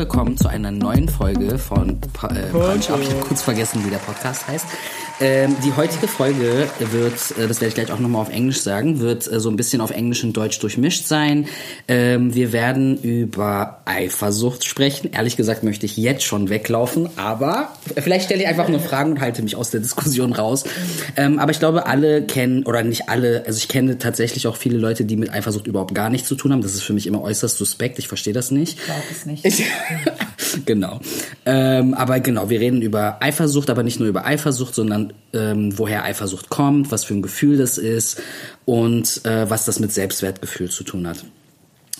willkommen zu einer neuen Folge von pa äh, Punch Up. Ich habe kurz vergessen, wie der Podcast heißt. Ähm, die heutige Folge wird, äh, das werde ich gleich auch nochmal auf Englisch sagen, wird äh, so ein bisschen auf Englisch und Deutsch durchmischt sein. Ähm, wir werden über Eifersucht sprechen. Ehrlich gesagt möchte ich jetzt schon weglaufen, aber vielleicht stelle ich einfach nur Fragen und halte mich aus der Diskussion raus. Ähm, aber ich glaube, alle kennen, oder nicht alle, also ich kenne tatsächlich auch viele Leute, die mit Eifersucht überhaupt gar nichts zu tun haben. Das ist für mich immer äußerst suspekt. Ich verstehe das nicht. Ich glaube es nicht. Ich, genau. Ähm, aber genau, wir reden über Eifersucht, aber nicht nur über Eifersucht, sondern ähm, woher Eifersucht kommt, was für ein Gefühl das ist und äh, was das mit Selbstwertgefühl zu tun hat.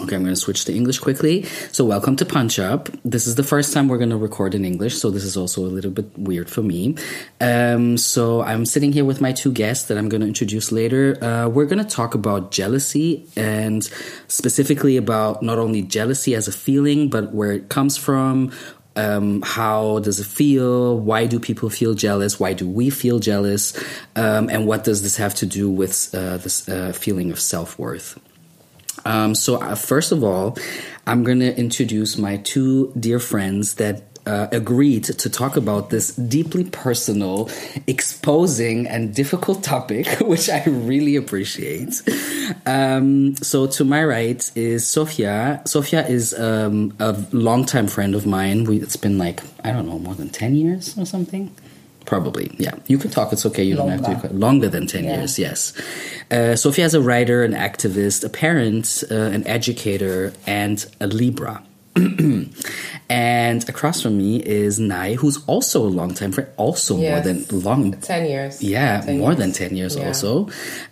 Okay, I'm going to switch to English quickly. So, welcome to Punch Up. This is the first time we're going to record in English, so this is also a little bit weird for me. Um, so, I'm sitting here with my two guests that I'm going to introduce later. Uh, we're going to talk about jealousy and specifically about not only jealousy as a feeling, but where it comes from, um, how does it feel? Why do people feel jealous? Why do we feel jealous? Um, and what does this have to do with uh, this uh, feeling of self worth? Um, so, uh, first of all, I'm going to introduce my two dear friends that uh, agreed to talk about this deeply personal, exposing, and difficult topic, which I really appreciate. Um, so, to my right is Sofia. Sofia is um, a longtime friend of mine. We, it's been like, I don't know, more than 10 years or something. Probably, yeah. You can talk. It's okay. You Longer. don't have to. Longer than ten Yeah. years, yes. Uh, Sophia is a writer, an activist, a parent, uh, an educator, and a Libra. and across from me is Nai, who's also a longtime friend, also more than long. 10 years. Yeah, 10 more years. than 10 years Yeah. also.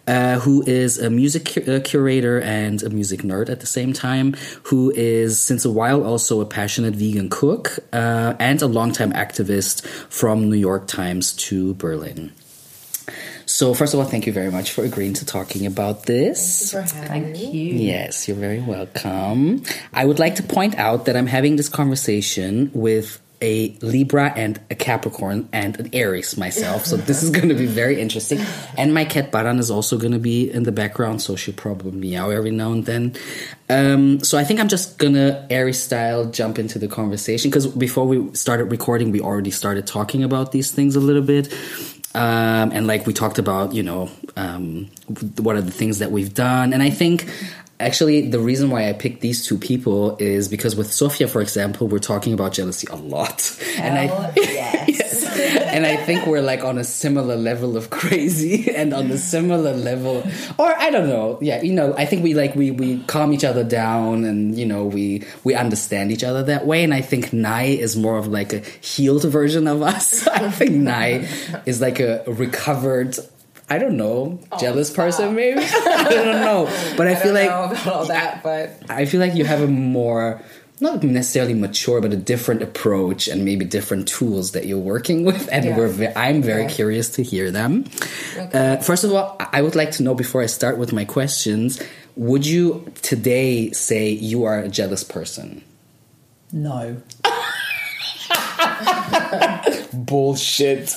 Uh, who is a music cu- uh, curator and a music nerd at the same time. Who is, since a while, also a passionate vegan cook uh, and a longtime activist from New York Times to Berlin. So, first of all, thank you very much for agreeing to talking about this. For having Thank you. Yes, you're very welcome. I would like to point out that I'm having this conversation with a Libra and a Capricorn and an Aries myself. So this is going to be very interesting. And my cat Baran is also going to be in the background, so she'll probably meow every now and then. Um, so I think I'm just going to Aries style jump into the conversation because before we started recording, we already started talking about these things a little bit. Um, and like we talked about, you know, um, what are the things that we've done. And I think actually the reason why I picked these two people is because with Sofia, for example, we're talking about jealousy a lot. and I. and I think we're like on a similar level of crazy and on a similar level, or I don't know. Yeah, you know, I think we like we we calm each other down, and you know we we understand each other that way. And I think Nai is more of like a healed version of us. I think Nai is like a recovered. I don't know, oh, jealous person maybe. I don't know, but I, I feel don't like know about all that, but I feel like you have a more not necessarily mature, but a different approach and maybe different tools that you're working with, and Yeah. we're ve- I'm very Okay. curious to hear them. Uh, first of all, I I would like to know before I start with my questions: Would you today say you are a jealous person? No. Bullshit.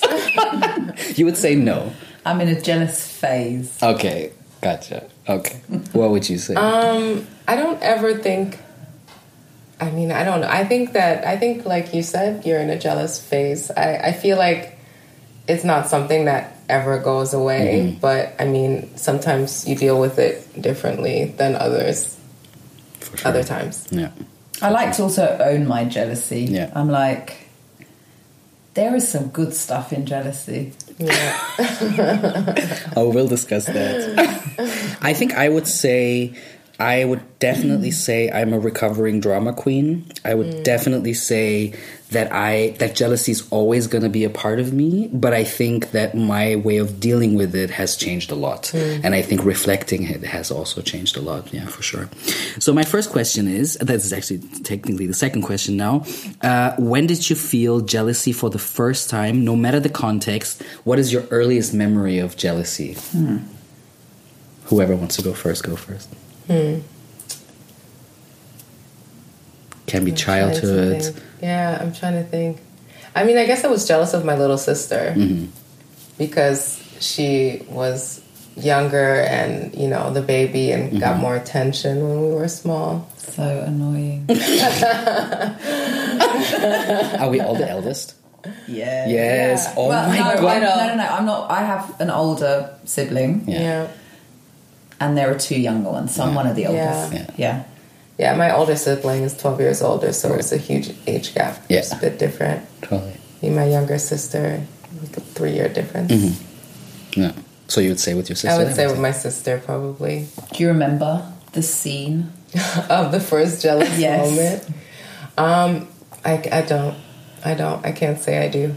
you would say no. I'm in a jealous phase. Okay, gotcha. Okay, what would you say? um, I don't ever think. I mean, I don't know. I think that I think, like you said, you're in a jealous phase. I, I feel like it's not something that ever goes away. Mm-hmm. But I mean, sometimes you deal with it differently than others. For sure. Other times, yeah. I like to also own my jealousy. Yeah. I'm like, there is some good stuff in jealousy. yeah. Oh, we'll discuss that. I think I would say I would definitely mm. say I'm a recovering drama queen. I would mm. definitely say that I that jealousy is always going to be a part of me, but I think that my way of dealing with it has changed a lot, mm. and I think reflecting it has also changed a lot. Yeah, for sure. So my first question is that's actually technically the second question now. Uh, when did you feel jealousy for the first time? No matter the context, what is your earliest memory of jealousy? Hmm. Whoever wants to go first, go first. Can be I'm childhood. Yeah, I'm trying to think. I mean, I guess I was jealous of my little sister Mm-hmm. because she was younger and you know the baby and got Mm-hmm. more attention when we were small. So annoying. Are we all the eldest? Yeah. Yes. Yeah. Oh Well, my no, god. No, no, no. I'm not. I have an older sibling, Yeah. yeah. And there are two younger ones. So I'm one of the oldest. Yeah. Yeah. Yeah, my older sibling is 12 years older, so it's a huge age gap. Yeah. It's a bit different. Totally. Me and my younger sister, like a three year difference. Yeah. So you would say with your sister? I would say with my sister, probably. Do you remember the scene? of the first jealous Yes. moment. Um, I, I don't. I don't. I can't say I do.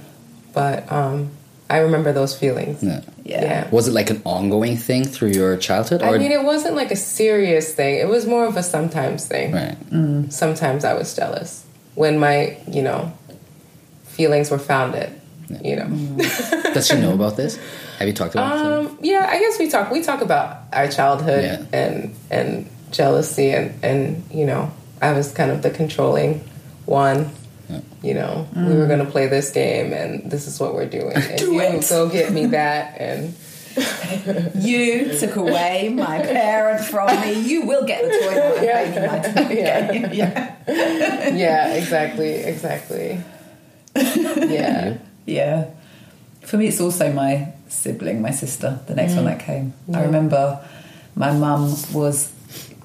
But um, I remember those feelings. Yeah. Yeah. Was it like an ongoing thing through your childhood? I mean, it wasn't like a serious thing. It was more of a sometimes thing. right. Sometimes I was jealous when my, you know, feelings were founded. You know. Does she know about this? Have you talked about it? Um, yeah, I guess we talk. We talk about our childhood Yeah. and and jealousy and and you know, I was kind of the controlling one. You know, we were mm. going to play this game, and this is what we're doing. And Do you it. go get me that, and You took away my parent from me. You will get the toy when I Yeah. play me my Yeah. game. Yeah. yeah, exactly, exactly. Yeah, Yeah. For me, it's also my sibling, my sister, the next one mm. that came. I remember my mum was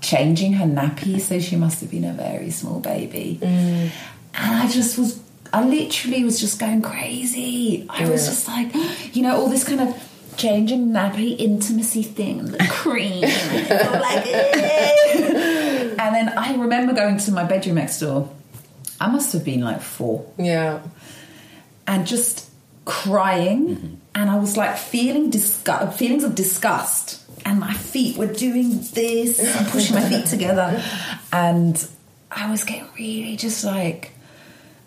changing her nappy, so she must have been a very small baby. Mm. And I just was, I literally was just going crazy. I was just like, you know, all this kind of changing nappy intimacy thing, the cream. and like, "Eh." and then I remember going to my bedroom next door. I must have been like four yeah, and just crying and i was like feeling disgust feelings of disgust and my feet were doing this pushing my feet together and i was getting really just like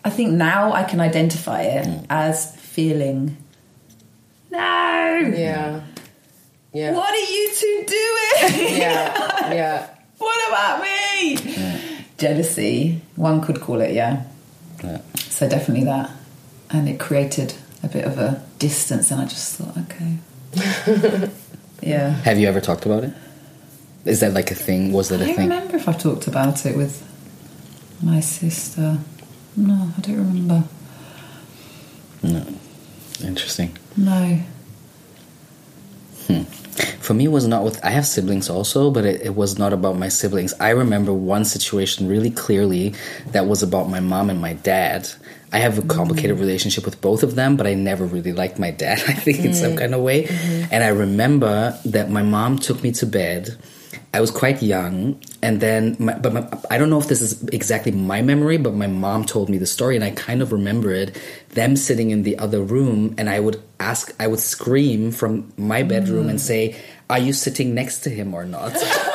i think now i can identify it mm. as feeling no yeah, yeah, what are you two doing yeah, yeah. what about me jealousy one could call it yeah Yeah. so definitely that, and it created a bit of a distance, and I just thought, okay, yeah. Have you ever talked about it? Is that like a thing? Was I that a don't thing? remember if I've talked about it with my sister. No, I don't remember. No. Interesting. No. Hmm. For me, it was not with. I have siblings also, but it, it was not about my siblings. I remember one situation really clearly that was about my mom and my dad. I have a mm-hmm. complicated relationship with both of them, but I never really liked my dad, I think, in some mm. kind of way. Mm-hmm. And I remember that my mom took me to bed. I was quite young, and then, my, but my, I don't know if this is exactly my memory, but my mom told me the story, and I kind of remember it. Them sitting in the other room, and I would ask, I would scream from my bedroom and mm. say, "Are you sitting next to him or not?"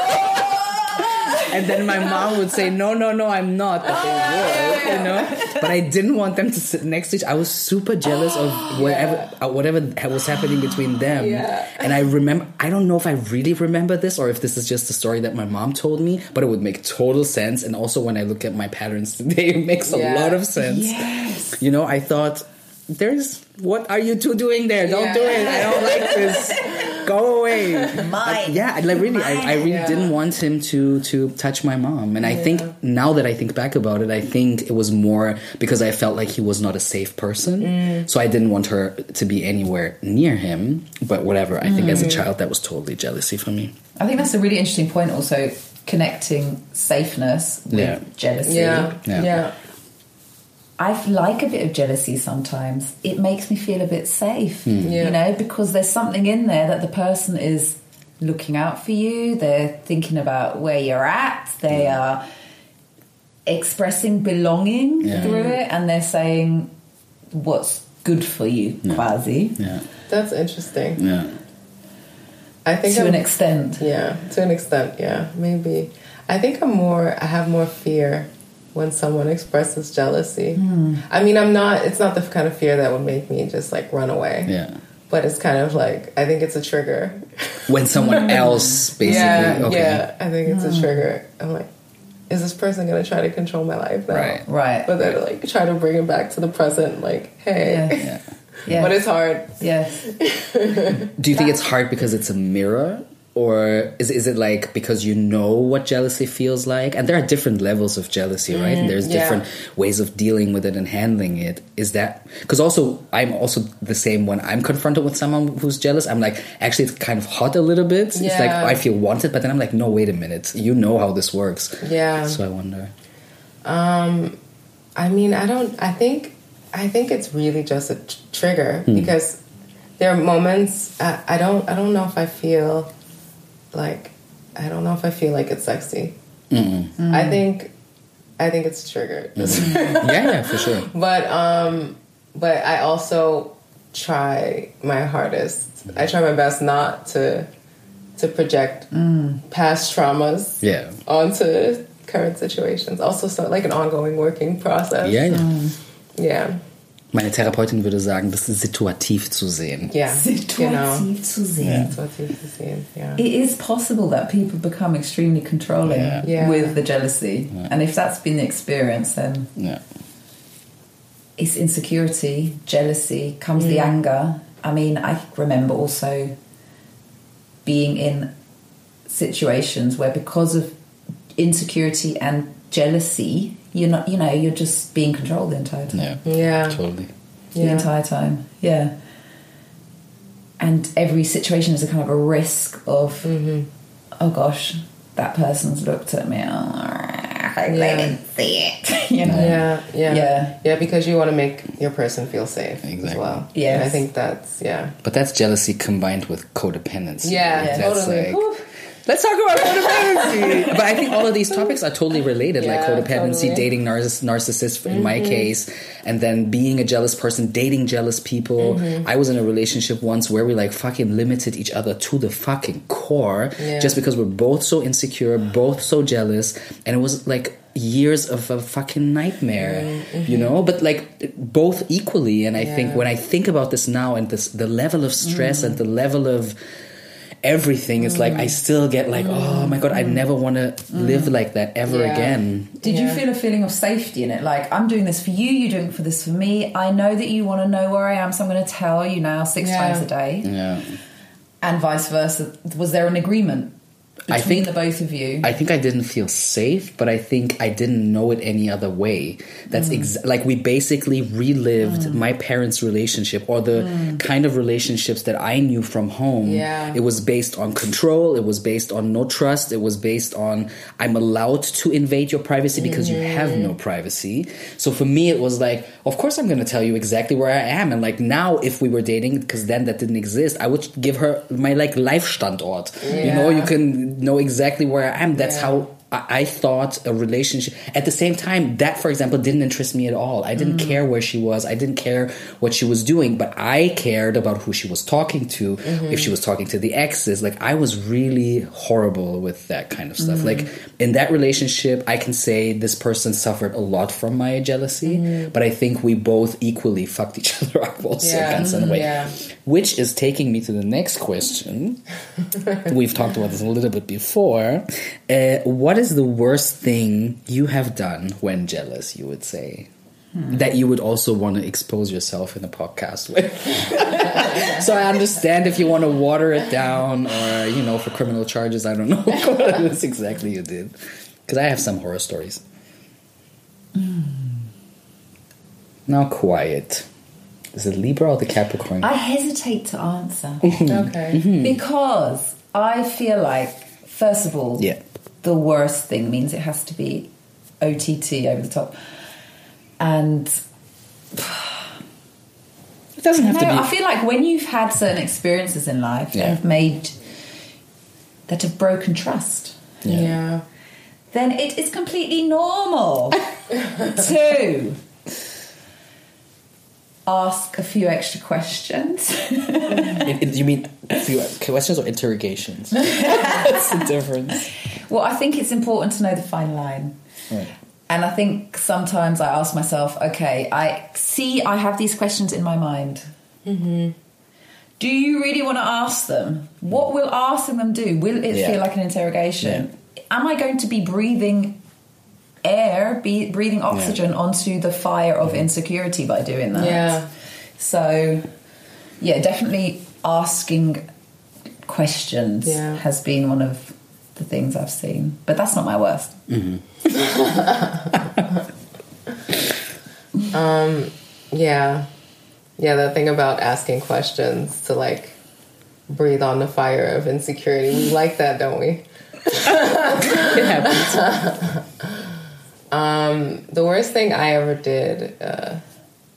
and then my mom would say, "No, no, no, I'm not." But they you know. But I didn't want them to sit next to each. I was super jealous of whatever uh, whatever was happening between them. Yeah. And I remember. I don't know if I really remember this or if this is just a story that my mom told me. But it would make total sense. And also when I look at my patterns today, it makes a lot of sense. Yes. You know, I thought. There's what are you two doing there? Don't Yeah. do it. I don't like this. Go away. Mine. Yeah, like really, I, I really Yeah. didn't want him to to touch my mom, and I think now that I think back about it, I think it was more because I felt like he was not a safe person, mm. so I didn't want her to be anywhere near him. But whatever, I think as a mm. child, that was totally jealousy for me. I think that's a really interesting point. Also, connecting safeness with Yeah. jealousy. Yeah, Yeah. Yeah, I like a bit of jealousy sometimes. It makes me feel a bit safe, hmm. Yeah. you know, because there's something in there that the person is looking out for you. They're thinking about where you're at. They are expressing belonging Yeah. through it, and they're saying what's good for you, quasi, Yeah, That's interesting. yeah, I think to I'm, an extent. Yeah, to an extent, yeah, maybe. I think I'm more. I have more fear when someone expresses jealousy. Hmm. I mean, I'm not. It's not the kind of fear that would make me just like run away. yeah. But it's kind of like I think it's a trigger. When someone else basically, yeah, okay, yeah. I think it's Hmm. a trigger. I'm like, is this person gonna try to control my life now? Right. Right. But then like try to bring it back to the present. Like, hey. Yeah. yeah. Yeah. But it's hard. yes. Do you think it's hard because it's a mirror, or is is it like because you know what jealousy feels like? And there are different levels of jealousy, right? And there's yeah. different ways of dealing with it and handling it. Is that because also I'm also the same when I'm confronted with someone who's jealous. I'm like, actually, it's kind of hot a little bit. It's like I feel wanted, but then I'm like, no, wait a minute, you know how this works. Yeah. So I wonder. Um, I mean, I don't. I think. I think it's really just a t- trigger because there are moments. I, I don't. I don't know if I feel like. I don't know if I feel like it's sexy. I think. I think it's triggered. Mm-hmm. yeah, yeah, for sure. but um, but I also try my hardest. I try my best not to to project mm. past traumas Yeah. onto current situations. Also, so like an ongoing working process. Yeah, ja. Yeah. Mm. Meine Therapeutin würde sagen, das ist situativ zu sehen. Yeah. Genau. Situativ zu sehen. That's what you see. Yeah. It is possible that people become extremely controlling Yeah. Yeah. with the jealousy. And if that's been the experience, then Ja. it's insecurity, jealousy, comes the mm. anger. I mean, I remember also being in situations where because of insecurity and jealousy, you're not, you know, you're just being controlled the entire time. Ja. Yeah. Totally. The Yeah. entire time. Yeah. And every situation is a kind of a risk of, mm-hmm. oh gosh, that person's looked at me. Oh, they Yeah. didn't see it. you know? Yeah, yeah, Yeah. yeah. Because you want to make your person feel safe as well. Yeah, I think that's yeah, But that's jealousy combined with codependency. yeah, right? That's totally. like- Whew. Let's talk about codependency. but I think all of these topics are totally related, like codependency, totally. dating narciss- narcissists in my mm-hmm. case, and then being a jealous person, dating jealous people. Mm-hmm. I was in a relationship once where we like fucking limited each other to the fucking core, Yeah. just because we're both so insecure, both so jealous, and it was like years of a fucking nightmare, you mm-hmm. know. But like both equally, and I think when I think about this now and this the level of stress and the level of everything is like I mm. still get like oh mm. my god I never want to mm. live like that ever Yeah. again Did you feel a feeling of safety in it? Like, I'm doing this for you, you're doing for this for me. I know that you want to know where I am, so I'm going to tell you now six Yeah. times a day. yeah And vice versa. Was there an agreement I think- the both of you? I think I didn't feel safe but I think I didn't know it any other way. That's mm. ex- like we basically relived mm. my parents relationship or the mm. kind of relationships that I knew from home. Yeah. it was based on control. It was based on no trust. It was based on I'm allowed to invade your privacy because you have no mm-hmm. privacy. So for me it was like of course I'm going to tell you exactly where I am. And like now if we were dating because then that didn't exist I would give her my like life standort. You know you can know exactly where I am. That's Yeah. how I, thought a relationship at the same time that for example didn't interest me at all. I didn't mm. care where she was. I didn't care what she was doing but I cared about who she was talking to if mm-hmm. she was talking to the exes. Like I was really horrible with that kind of stuff. Like mm. in that relationship I can say this person suffered a lot from my jealousy mm-hmm. but I think we both equally fucked each other up also Yeah. in a mm-hmm. way. Yeah. Which is taking me to the next question we've talked about this a little bit before. Uh, what is the worst thing you have done when jealous, you would say? That you would also want to expose yourself in a podcast with. so I understand if you want to water it down or, you know, for criminal charges, I don't know what it is exactly you did. Because I have some horror stories. Now, quiet. Is it Libra or the Capricorn? I hesitate to answer mm-hmm. Okay. Mm-hmm. because I feel like, first of all, Yeah. the worst thing means it has to be OTT over the top. And it doesn't have no, to be. I feel like when you've had certain experiences in life Yeah. that have made that have broken trust, Yeah. then it is completely normal to ask a few extra questions. It- it- you mean a few questions or interrogations? That's the difference. well, I think it's important to know the fine line. Right. And I think sometimes I ask myself, okay, I see I have these questions in my mind. Mm-hmm. Do you really want to ask them? What will asking them do? Will it Yeah. feel like an interrogation? Am I going to be breathing air, be breathing oxygen onto the fire of insecurity by doing that? Yeah. So, yeah, definitely asking questions Yeah. has been one of the things I've seen. But that's not my worst. Um. Yeah. Yeah, that thing about asking questions to like breathe on the fire of insecurity. We like that, don't we? It happens. The worst thing I ever did, uh,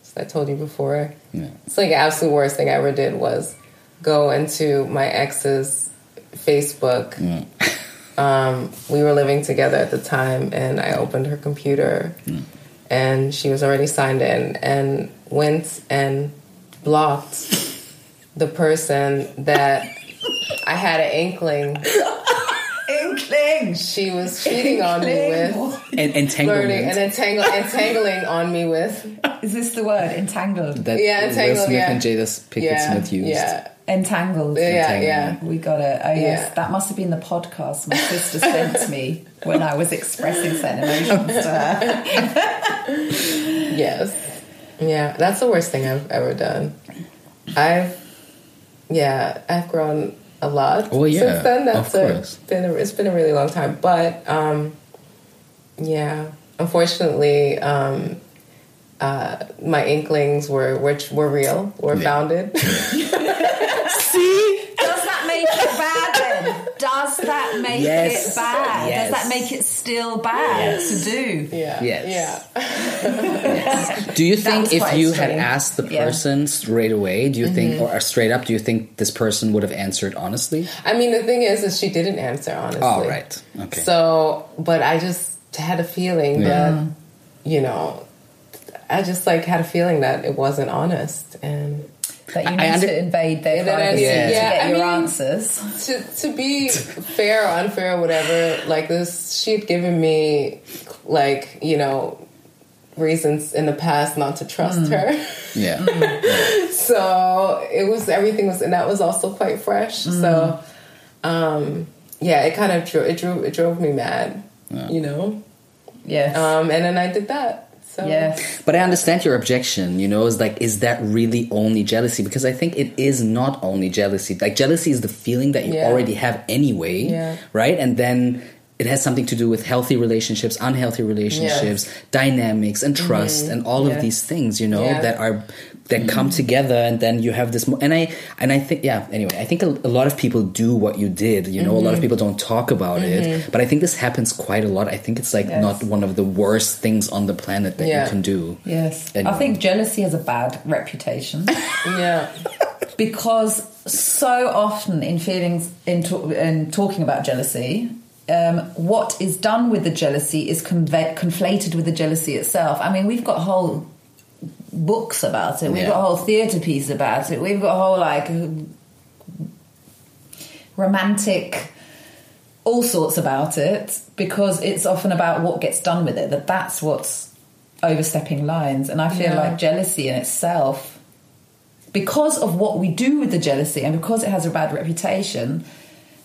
as I told you before, Yeah. it's like absolute worst thing I ever did was go into my ex's Facebook. Um, we were living together at the time, and I opened her computer, and she was already signed in, and went and blocked the person that I had an inkling Inkling! she was cheating on me with. And Flirting entanglement. and entangle, entangling on me with Is this the word? Entangled. that Yeah, Will entangled, Smith yeah. and Jada Pinkett yeah, Smith used. yeah, Entangled. yeah, Entanglement. yeah. We got it. Oh yes, Yeah. that must have been the podcast my sister sent me when I was expressing certain emotions to her. Yes. Yeah, that's the worst thing I've ever done. I've, yeah, I've grown a lot Oh, yeah, since then. That's of a, course. been a, it's been a really long time. But, um, yeah, unfortunately, um, uh, my inklings were which were real, were Yeah. founded. See, does that make it bad then? Does that make Yes. it bad? Yes. Does that make it still bad to do? yeah, Yes. yeah. Do you think if quite you had asked the Yeah. person straight away, do you think, Mm-hmm. or straight up, do you think this person would have answered honestly? I mean, the thing is, is she didn't answer honestly. Oh, right. Okay. So, but I just had a feeling Yeah. that, you know, I just like had a feeling that it wasn't honest, and That you I need under- to invade their Yeah, I- privacy Yeah. to Yeah, get I your mean- answers. to to be fair or unfair, or whatever. Like this, she had given me like you know reasons in the past not to trust her. yeah. so it was everything was, and that was also quite fresh. So, um, yeah, it kind of drew it drew it drove me mad, you know. Yes. Um, and then I did that. So yes. But I understand your objection, you know, is like, is that really only jealousy? Because I think it is not only jealousy. Like, jealousy is the feeling that you Yeah. already have anyway, Yeah. right? And then it has something to do with healthy relationships, unhealthy relationships, dynamics, and trust, mm-hmm. and all Yeah. of these things, you know, Yeah. that are that come mm. together, and then you have this. Mo- and I and I think, yeah. Anyway, I think a, a lot of people do what you did. You know, a lot of mm-hmm. people don't talk about it, mm-hmm. but I think this happens quite a lot. I think it's like Yes. not one of the worst things on the planet that Yeah. you can do. Yes. Anyway. I think jealousy has a bad reputation yeah, because so often in feelings in, to- in talking about jealousy, um, what is done with the jealousy is conve- conflated with the jealousy itself. I mean, we've got whole books about it. We've Yeah. got a whole theatre piece about it. We've got a whole like romantic all sorts about it because it's often about what gets done with it that that's what's overstepping lines. And i feel Yeah. like jealousy in itself because of what we do with the jealousy and because it has a bad reputation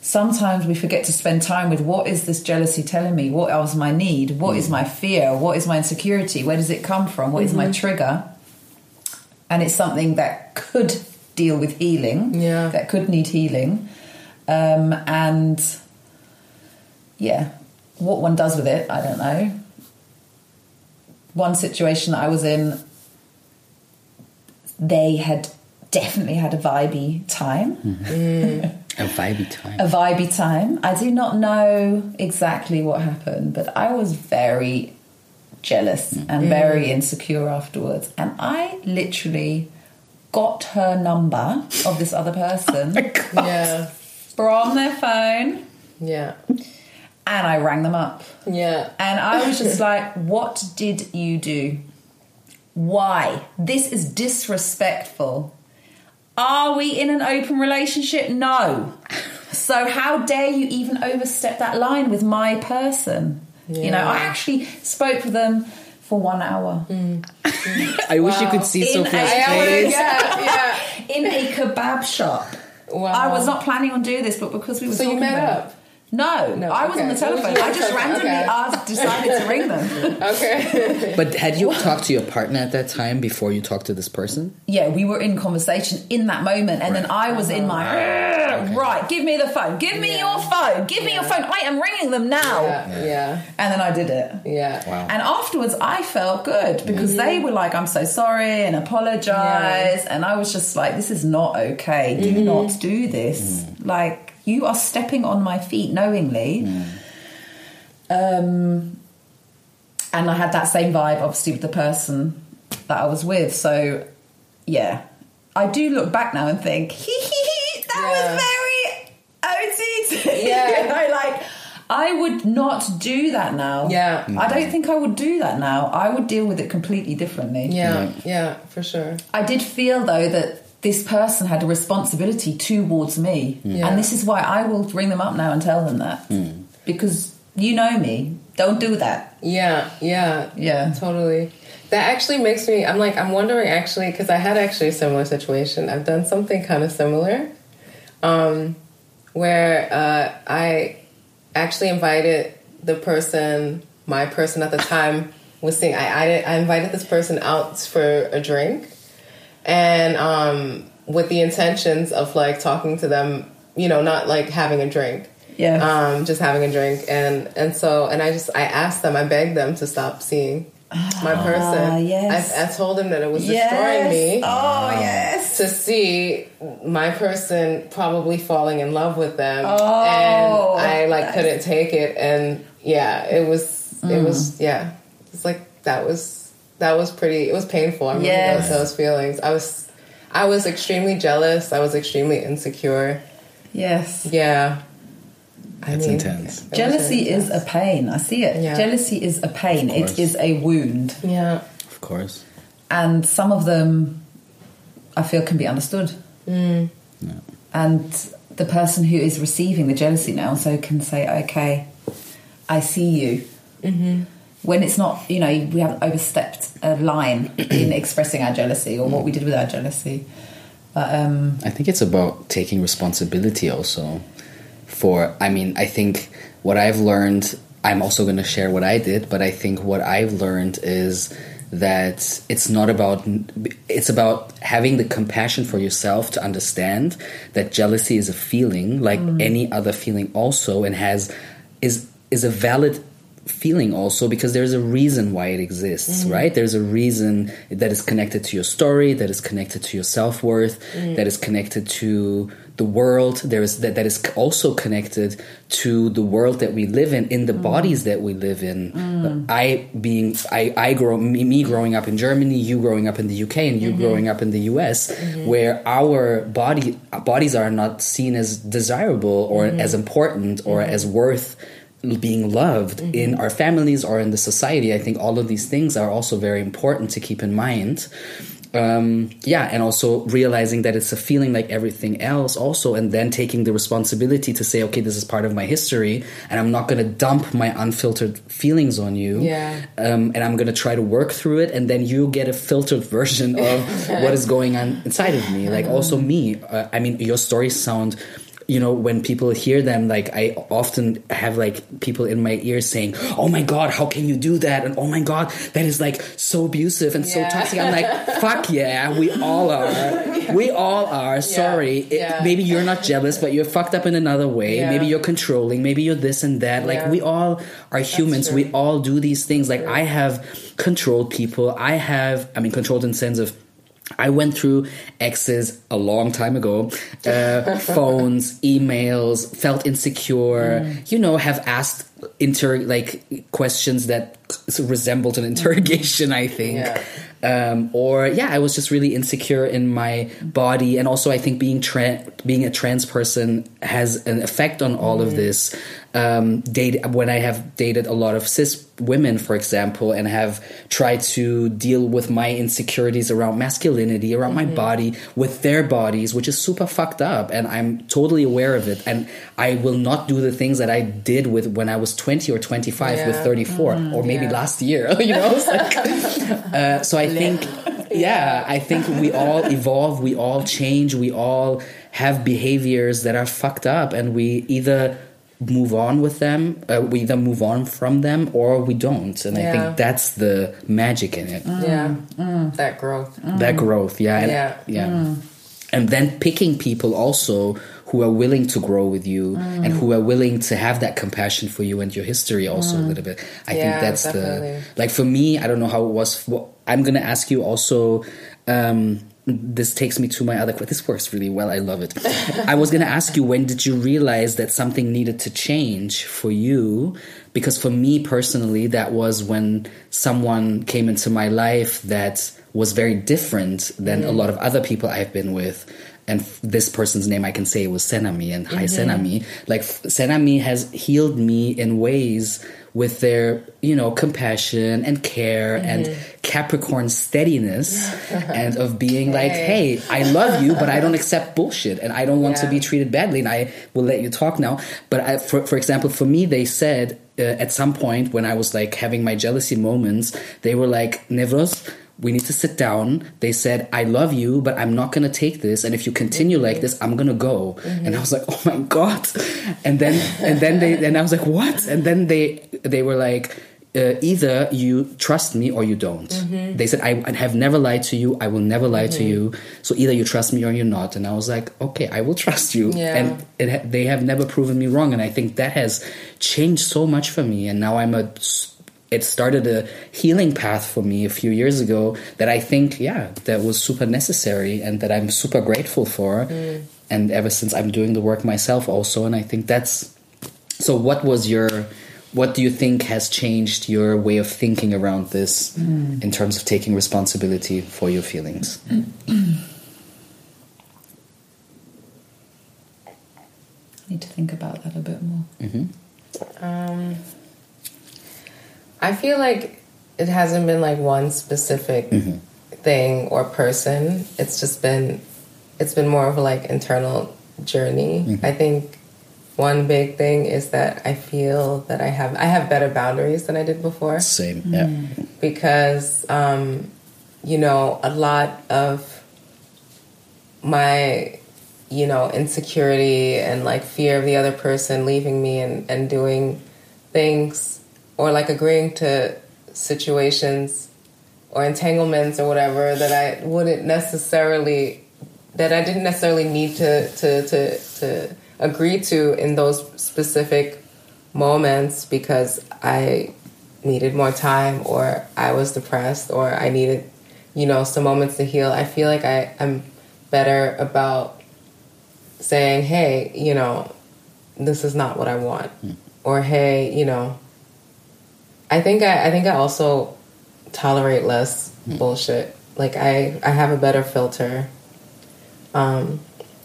sometimes we forget to spend time with what is this jealousy telling me? What else my need? What is mm. my fear? What is my insecurity? Where does it come from? What is my mm-hmm. trigger and it's something that could deal with healing Yeah. that could need healing um, and yeah what one does with it i don't know one situation that i was in they had definitely had a vibey time A vibey time. a vibey time. I do not know exactly what happened, but I was very jealous mm. and very mm. insecure afterwards. And I literally got her number of this other person oh yeah, from their phone yeah, and I rang them up. yeah. And I was just like, what did you do? Why? This is disrespectful. Are we in an open relationship? No. So how dare you even overstep that line with my person? You know, I actually spoke with them for one hour mm. I wish you could see In Sophia's a- I face. yeah, yeah. in a kebab shop. Wow. I was not planning on doing this, but because we were So you met about up? It- No, No, I was on the telephone. I just randomly okay. asked, decided to ring them. Okay. But had you talked to your partner at that time before you talked to this person? yeah, we were in conversation in that moment, and then I was in my right. Give me the phone. Give me Yeah. your phone. Give me your phone. I am ringing them now. yeah. Yeah. And then I did it. Yeah. Wow. And afterwards, I felt good because they were like, "I'm so sorry" and apologize, and I was just like, "This is not okay. Do not do this. Mm. Like, you are stepping on my feet knowingly." Um, and I had that same vibe, obviously, with the person that I was with. So, yeah, I do look back now and think, hee hee hee, that was very OTT. Yeah. you know, like I would not do that now. Yeah. I don't think I would do that now. I would deal with it completely differently. Yeah. Yeah. For sure. I did feel though that this person had a responsibility towards me, Yeah. and this is why I will ring them up now and tell them that because you know me. Don't do that. Yeah, yeah, Yeah. totally. That actually makes me. I'm like, I'm wondering actually because I had actually a similar situation. I've done something kind of similar, um, where uh, I actually invited the person, my person at the time was saying I, I I invited this person out for a drink, and um, with the intentions of like talking to them, you know, not like having a drink Yeah. um, just having a drink, and and so and I just I asked them, I begged them to stop seeing my person. Ah, yes. I, I told them that it was destroying me Oh yes. to see my person probably falling in love with them, Oh, and I like that's- couldn't take it, and yeah, it was it Mm. was yeah, it's like that was that was pretty. It was painful. I remember Yes. those, those feelings. I was I was extremely jealous. I was extremely insecure. Yes. Yeah. I That's mean, intense. it Jealousy really is a pain. I see it. Yeah. Jealousy is a pain. Of It course. is a wound. Yeah. Of course. and some of them I feel can be understood. Mm. And the person who is receiving the jealousy now so can say, "Okay, I see you." Mm-hmm. When it's not, you know, we haven't overstepped a line in expressing our jealousy or what we did with our jealousy. But um, I think it's about taking responsibility also for I mean, I think what I've learned I'm also going to share what I did, but I think what I've learned is that it's not about it's about having the compassion for yourself to understand that jealousy is a feeling like any other feeling also and has is is a valid feeling also because there's a reason why it exists, mm. right? There's a reason that is connected to your story, that is connected to your self worth, mm. that is connected to the world. There is that that is also connected to the world that we live in, in the mm. bodies that we live in. I being I I grow me, me growing up in Germany, you growing up in the UK, and you mm-hmm. growing up in the US, mm-hmm. where our body bodies are not seen as desirable or mm-hmm. as important or as worth being loved in our families or in the society. I think all of these things are also very important to keep in mind. Um, yeah, and also realizing that it's a feeling like everything else, also, and then taking the responsibility to say, okay, this is part of my history, and I'm not going to dump my unfiltered feelings on you. Yeah. Um, and I'm going to try to work through it, and then you get a filtered version of what is going on inside of me. Like, also me. Uh, I mean, your stories sound you know when people hear them like i often have like people in my ears saying oh my god how can you do that? And oh my god that is like so abusive and so toxic. I'm like fuck yeah we all are. We all are. Sorry. It- maybe you're not jealous but you're fucked up in another way. Yeah. maybe you're controlling. Maybe you're this and that. Like Yeah. we all are humans. We all do these things. Like i have controlled people. I have i mean controlled in sense of I went through exes a long time ago, uh, phones, emails, felt insecure, you know, have asked inter like questions that resembled an interrogation, I think. Yeah. Um, or yeah, I was just really insecure in my body, and also I think being tra- being a trans person has an effect on all of this. Um, date when I have dated a lot of cis women, for example, and have tried to deal with my insecurities around masculinity, around my body, with their bodies, which is super fucked up, and I'm totally aware of it. And I will not do the things that I did with when I was 20 or 25 with Yeah. 34, or maybe yeah. last year. You know, like, uh, so I think, yeah, I think we all evolve, we all change, we all have behaviors that are fucked up, and we either move on with them. Uh, we either move on from them or we don't, and I think that's the magic in it. Mm. yeah, mm. that growth. Mm. That growth, yeah, and, Yeah. yeah. And then picking people also who are willing to grow with you and who are willing to have that compassion for you and your history also a little bit. I think that's definitely. the like for me. I don't know how it was. For, I'm gonna ask you also. Um, this takes me to my other question. This works really well. I love it. I was going to ask you when did you realize that something needed to change for you? Because for me personally, that was when someone came into my life that was very different than a mm-hmm. lot of other people I've been with. And f- this person's name I can say was Senami and hi mm-hmm. Senami. Like Senami has healed me in ways with their, you know, compassion and care and Capricorn steadiness and of being like, hey, I love you, but I don't accept bullshit and I don't want to be treated badly. And I will let you talk now. But I, for, for example, for me, they said uh, at some point when I was like having my jealousy moments, they were like, Nevros, we need to sit down. They said, I love you, but I'm not going to take this. And if you continue like this, I'm going to go. And I was like, oh my God. And then, and then they, and I was like, what? And then they, they were like, uh, either you trust me or you don't. They said, I, have never lied to you. I will never lie to you. So either you trust me or you're not. And I was like, okay, I will trust you. Yeah. And it, they have never proven me wrong. And I think that has changed so much for me. And now I'm a, it started a healing path for me a few years ago that I think, yeah, that was super necessary and that I'm super grateful for. Mm. And ever since I'm doing the work myself also. And I think that's, so what was your, what do you think has changed your way of thinking around this mm. in terms of taking responsibility for your feelings? I need to think about that a bit more. Mm-hmm. Um, I feel like it hasn't been like one specific mm-hmm. thing or person. It's just been it's been more of like internal journey. Mm-hmm. I think one big thing is that I feel that I have I have better boundaries than I did before Same. Mm. Yeah. because um, you know a lot of my you know insecurity and like fear of the other person leaving me and, and doing things or like agreeing to situations or entanglements or whatever that I wouldn't necessarily that I didn't necessarily need to to to, to agree to in those specific moments because I needed more time or I was depressed or I needed, you know, some moments to heal. I feel like I, I'm better about saying, hey, you know, this is not what I want. Hmm. Or hey, you know, I think I, I think I also tolerate less bullshit. Like I, I have a better filter. Um,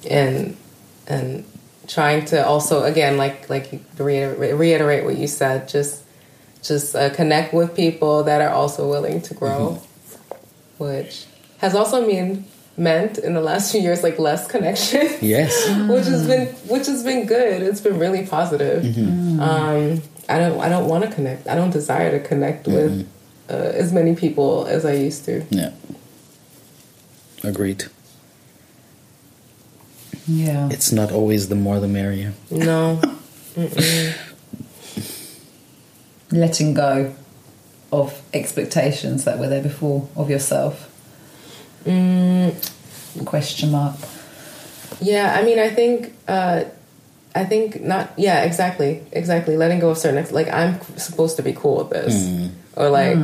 and and trying to also again like like you reiterate, reiterate what you said just just uh, connect with people that are also willing to grow which has also mean meant in the last few years like less connection Yes. which has been which has been good it's been really positive um i don't i don't want to connect i don't desire to connect with uh, as many people as i used to Yeah. Agreed. Yeah. It's not always the more the merrier. no Letting go of expectations that were there before of yourself. Question mark. Yeah, I mean, I think, uh, I think not. Yeah, exactly, exactly. Letting go of certain, ex- like I'm supposed to be cool with this, or like,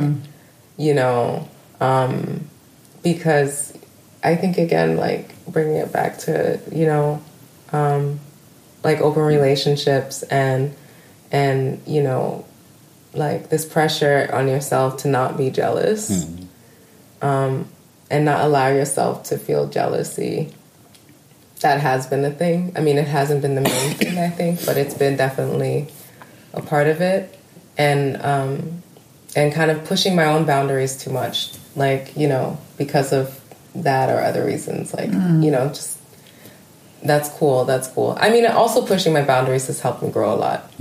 you know, um, because I think again, like bringing it back to you know, um, like open relationships and and you know, like this pressure on yourself to not be jealous, um, and not allow yourself to feel jealousy that has been a thing. I mean, it hasn't been the main thing, I think, but it's been definitely a part of it, and um, and kind of pushing my own boundaries too much, like you know, because of that or other reasons, like you know, just that's cool, that's cool. I mean, also pushing my boundaries has helped me grow a lot,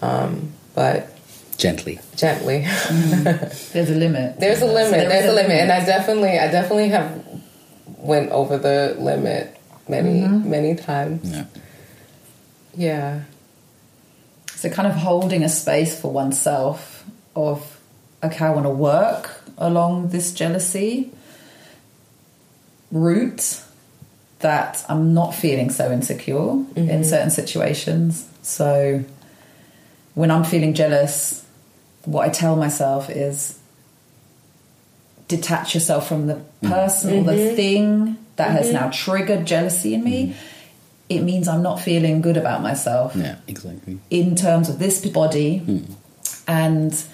um, but Gently. gently. There's a limit. There's a So limit. there There's is a limit, and I definitely, I definitely have went over the limit many, mm-hmm. many times. Yeah. Yeah. So, kind of holding a space for oneself of, okay, I want to work along this jealousy route that I'm not feeling so insecure in mm-hmm. certain situations. So, when I'm feeling jealous, what I tell myself is detach yourself from the person or the mm-hmm. thing that has mm-hmm. now triggered jealousy in me. Mm-hmm. It means I'm not feeling good about myself Yeah, exactly. in terms of this body. Hmm. And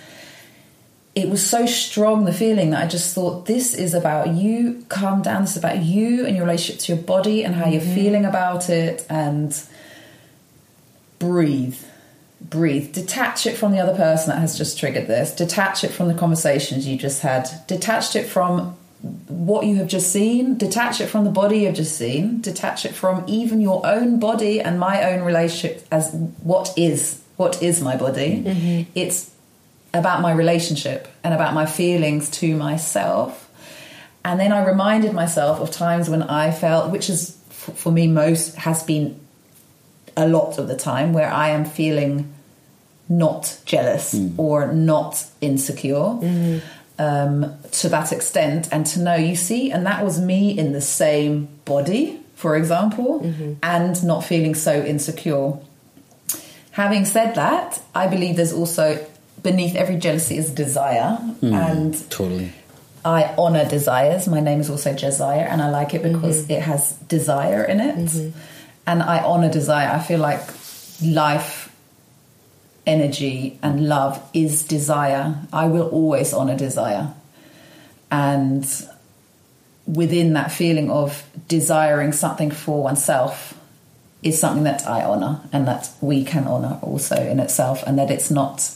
it was so strong, the feeling that I just thought, this is about you, calm down. This is about you and your relationship to your body and how you're mm-hmm. feeling about it. And breathe. Breathe. Detach it from the other person that has just triggered this. Detach it from the conversations you just had. Detach it from what you have just seen, detach it from the body you've just seen, detach it from even your own body and my own relationship as what is what is my body. Mm-hmm. It's about my relationship and about my feelings to myself. And then I reminded myself of times when I felt, which is for me most has been a lot of the time, where I am feeling not jealous mm. or not insecure mm-hmm. Um, to that extent, and to know, you see, and that was me in the same body, for example, mm-hmm. and not feeling so insecure. Having said that, I believe there's also beneath every jealousy is desire, hmm, and Totally. I honor desires. My name is also Jesiah, and I like it because mm-hmm. it has desire in it. Mm-hmm. And I honor desire. I feel like life, energy, and love is desire. I will always honor desire. And within that feeling of desiring something for oneself is something that I honor and that we can honor also in itself, and that it's not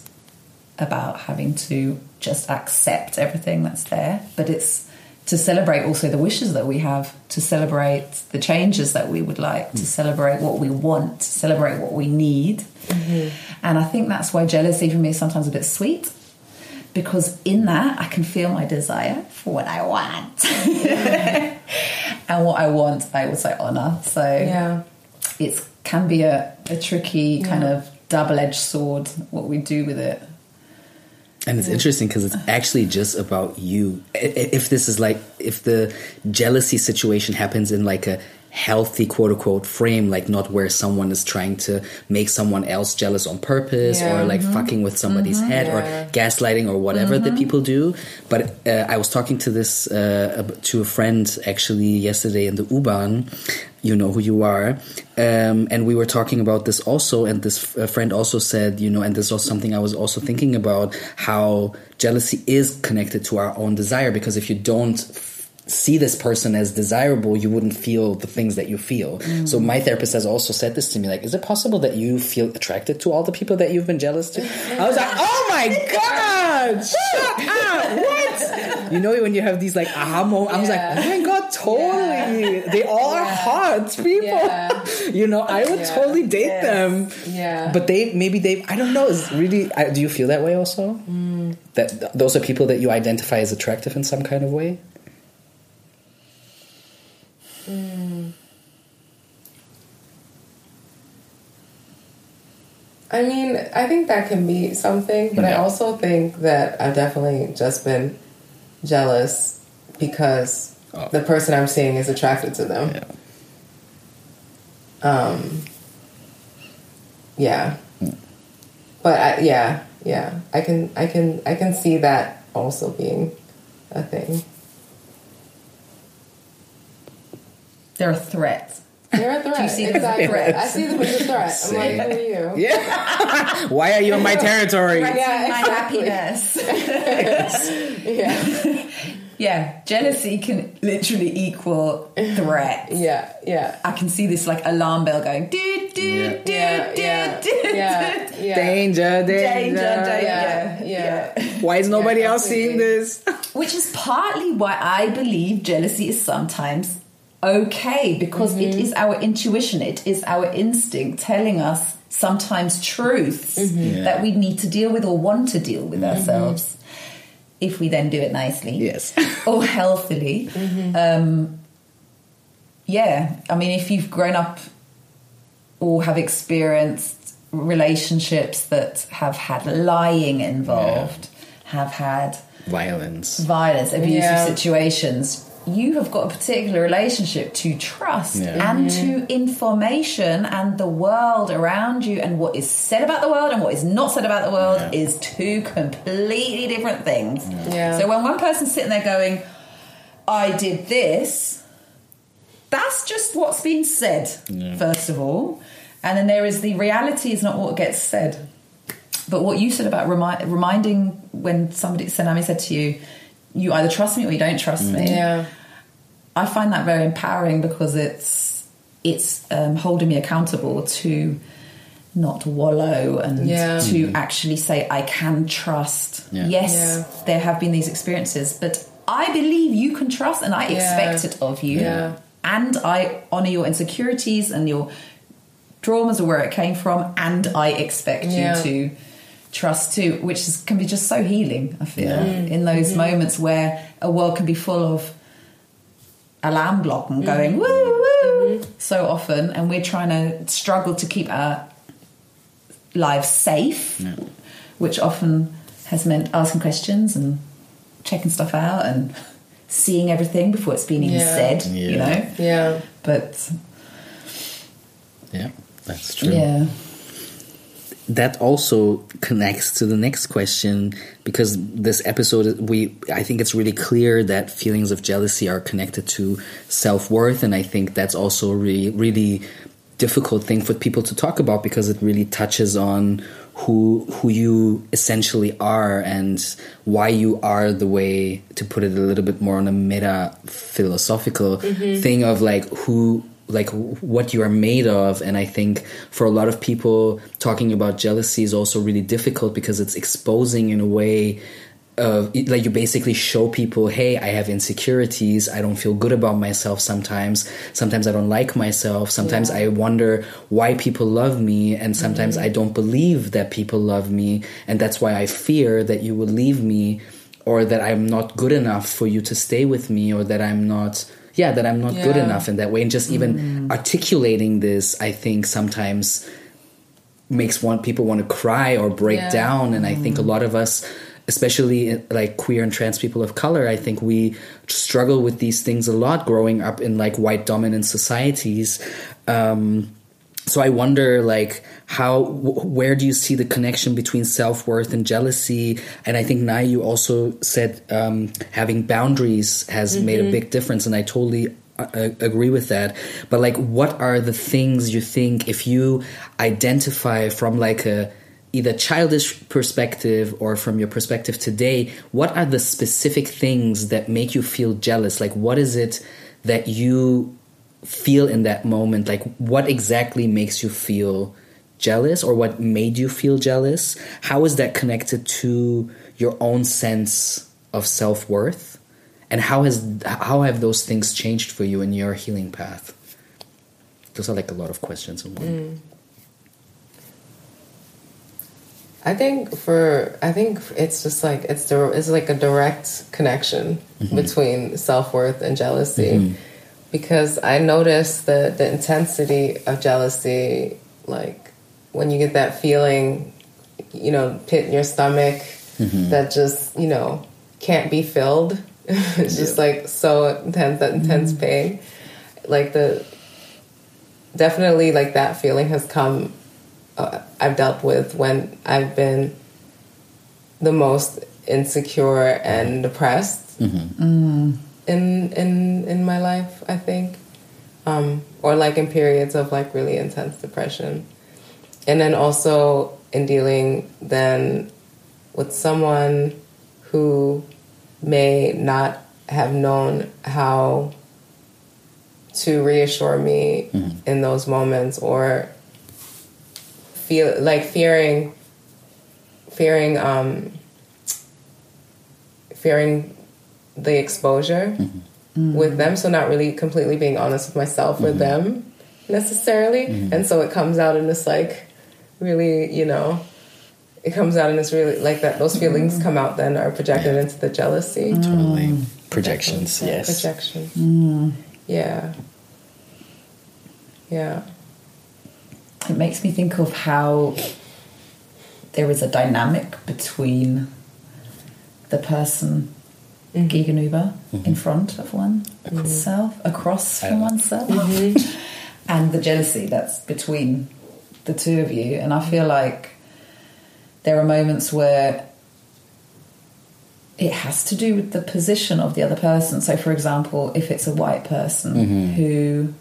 about having to just accept everything that's there, but it's to celebrate also the wishes that we have, to celebrate the changes that we would like, to hmm. celebrate what we want, to celebrate what we need. Mm-hmm. And I think that's why jealousy for me is sometimes a bit sweet. Because in that, I can feel my desire for what I want. and what I want, I also honor. So Yeah. it can be a, a tricky kind of double edged sword, what we do with it. And it's interesting because it's actually just about you. If this is like, if the jealousy situation happens in like a healthy quote unquote frame, like not where someone is trying to make someone else jealous on purpose Yeah. or like fucking with somebody's head Yeah. or gaslighting or whatever that people do. But uh, I was talking to this, uh, to a friend actually yesterday in the U-Bahn. You know who you are. Um, and we were talking about this also. And this uh, friend also said, you know, and this was something I was also thinking about how jealousy is connected to our own desire. Because if you don't f- see this person as desirable, you wouldn't feel the things that you feel. Mm. So my therapist has also said this to me, like, is it possible that you feel attracted to all the people that you've been jealous to? I was like, oh my god, shut up! What? You know when you have these like aha moments, I was like, Yeah. oh my god, totally. They all are hot people. Yeah. you know, I would Yeah. totally date them. Yeah. But they maybe they I don't know. Is really. I, do you feel that way also? Mm. That th- those are people that you identify as attractive in some kind of way. I mean, I think that can be something, but I also think that I've definitely just been jealous because Oh. the person I'm seeing is attracted to them. Yeah. Um, yeah. But I, yeah, yeah, I can, I can, I can see that also being a thing. They're a threat. You're a threat. Do you see them as exactly. threat? I see them as a threat. I'm like, who are you? Yeah. Why are you in my territory? Yeah, my exactly. happiness. Yeah, yeah, jealousy can literally equal threat. yeah, yeah. I can see this like alarm bell going do do Yeah. do Yeah, do yeah, do yeah, yeah. Danger, danger. Danger, danger. Yeah, yeah. Why is nobody Yeah, else seeing this? Which is partly why I believe jealousy is sometimes okay because it mm-hmm. is our intuition, it is our instinct telling us sometimes truths mm-hmm. that we need to deal with or want to deal with mm-hmm. ourselves. If we then do it nicely, Yes. or healthily, um, yeah. I mean, if you've grown up or have experienced relationships that have had lying involved, have had Violence. violence, abusive Yeah. situations, you have got a particular relationship to trust Yeah. and to information and the world around you and what is said about the world and what is not said about the world Yeah. is two completely different things. Yeah. So when one person's sitting there going, I did this, that's just what's been said, Yeah. first of all. And then there is the reality is not what gets said. But what you said about remi- reminding when somebody, Sanami said to you, you either trust me or you don't trust me. Yeah. I find that very empowering because it's it's um, holding me accountable to not wallow and Yeah. to actually say I can trust. Yeah. Yes, Yeah. there have been these experiences, but I believe you can trust, and I Yeah. expect it of you. Yeah. And I honor your insecurities and your traumas or where it came from, and I expect Yeah. you to trust too, which is, can be just so healing. I feel in those Mm-hmm. moments where a world can be full of alarm block and going woo Mm-hmm. woo so often, and we're trying to struggle to keep our lives safe, Yeah. which often has meant asking questions and checking stuff out and seeing everything before it's been even Yeah. said. You know, Yeah. but Yeah, that's true. yeah. That also connects to the next question because this episode we i think it's really clear that feelings of jealousy are connected to self-worth and i think that's also a really really difficult thing for people to talk about because it really touches on who who you essentially are and why you are the way to put it a little bit more on a meta philosophical mm-hmm. thing of like who like what you are made of. And i think for a lot of people talking about jealousy is also really difficult because it's exposing in a way of like you basically show people hey i have insecurities. I don't feel good about myself sometimes. Sometimes i don't like myself. Sometimes i wonder why people love me. And sometimes mm-hmm. i don't believe that people love me. And that's why i fear that you will leave me or that i'm not good enough for you to stay with me or that i'm not yeah that i'm not good enough in that way. And just even articulating this i think sometimes makes one people want to cry or break Yeah. down. And i think a lot of us especially uh, like queer and trans people of color i think we struggle with these things a lot growing up in like white dominant societies. Um so i wonder like how where do you see the connection between self-worth and jealousy? And i think now you also said um, having boundaries has made a big difference and i totally uh, uh, agree with that. But like what are the things you think if you identify from like a either childish perspective or from your perspective today what are the specific things that make you feel jealous? Like what is it that you feel in that moment like what exactly makes you feel jealous or what made you feel jealous? How is that connected to your own sense of self-worth? And how has how have those things changed for you in your healing path? Those are like a lot of questions in one. Mm. I think for I think it's just like it's the it's like a direct connection mm-hmm. between self worth and jealousy, mm-hmm. Because I notice the the intensity of jealousy, like when you get that feeling, you know, pit in your stomach mm-hmm. that just you know can't be filled. it's just like so intense that intense mm-hmm. pain, like the definitely like that feeling has come uh, I've dealt with when I've been the most insecure and depressed mm-hmm. mm. In in in my life. I think, um, or like in periods of like really intense depression, and then also in dealing then with someone who may not have known how to reassure me in those moments or feel like fearing fearing um fearing the exposure mm-hmm. with them so not really completely being honest with myself or mm-hmm. them necessarily. Mm-hmm. And so it comes out in this like really you know it comes out in this really like that those feelings come out then are projected into the jealousy. Mm. Totally. Mm. Projections yes. Projection mm. yeah. Yeah. It makes me think of how there is a dynamic between the person gegenüber in front of oneself, across from oneself, and the jealousy that's between the two of you. And I feel like there are moments where it has to do with the position of the other person. So, for example, if it's a white person who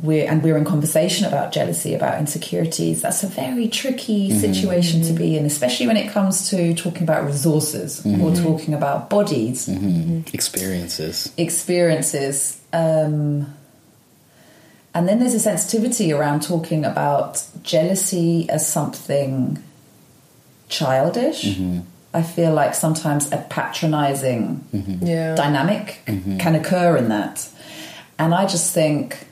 we're and we're in conversation about jealousy, about insecurities, that's a very tricky mm-hmm. situation to be in, especially when it comes to talking about resources or mm-hmm. talking about bodies, mm-hmm. Experiences. experiences. Um, and then there's a sensitivity around talking about jealousy as something childish. I feel like sometimes a patronizing Yeah. dynamic can occur in that. And I just think,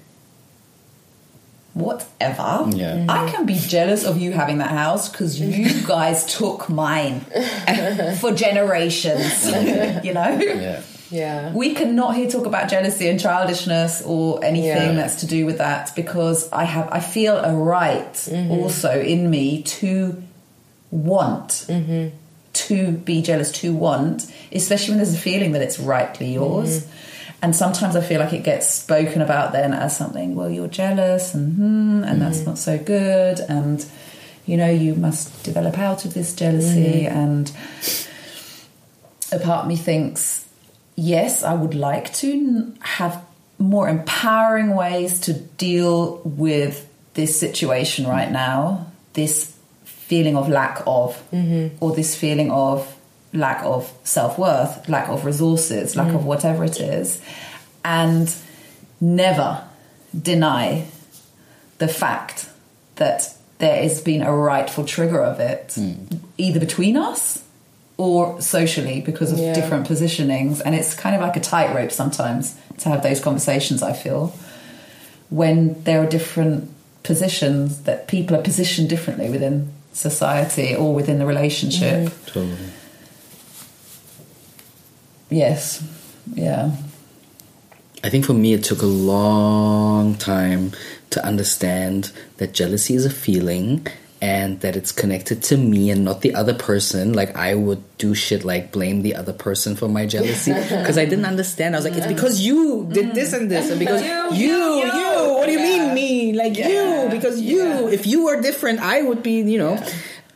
whatever. Yeah. I can be jealous of you having that house because you guys took mine for generations, you know? Yeah. Yeah. We cannot here talk about jealousy and childishness or anything Yeah. that's to do with that because I have I feel a right Mm-hmm. also in me to want Mm-hmm. to be jealous, to want, especially when there's a feeling that it's rightly yours. Mm-hmm. And sometimes I feel like it gets spoken about then as something, well, you're jealous and hmm, and that's Mm-hmm. not so good and you know, you must develop out of this jealousy Mm-hmm. and a part of me thinks, yes, I would like to have more empowering ways to deal with this situation right now, this feeling of lack of, or this feeling of lack of self worth, lack of resources, lack of mm. whatever it is, and never deny the fact that there has been a rightful trigger of it, mm. either between us or socially because of Yeah. different positionings. And it's kind of like a tightrope sometimes to have those conversations, I feel, when there are different positions that people are positioned differently within society or within the relationship. Mm-hmm. Totally. Yes. Yeah. I think for me, it took a long time to understand that jealousy is a feeling and that it's connected to me and not the other person. Like, I would do shit like blame the other person for my jealousy because I didn't understand. I was like, it's because you did this and this, and because you, you, what do you mean, me? Like, you, because you, if you were different, I would be, you know.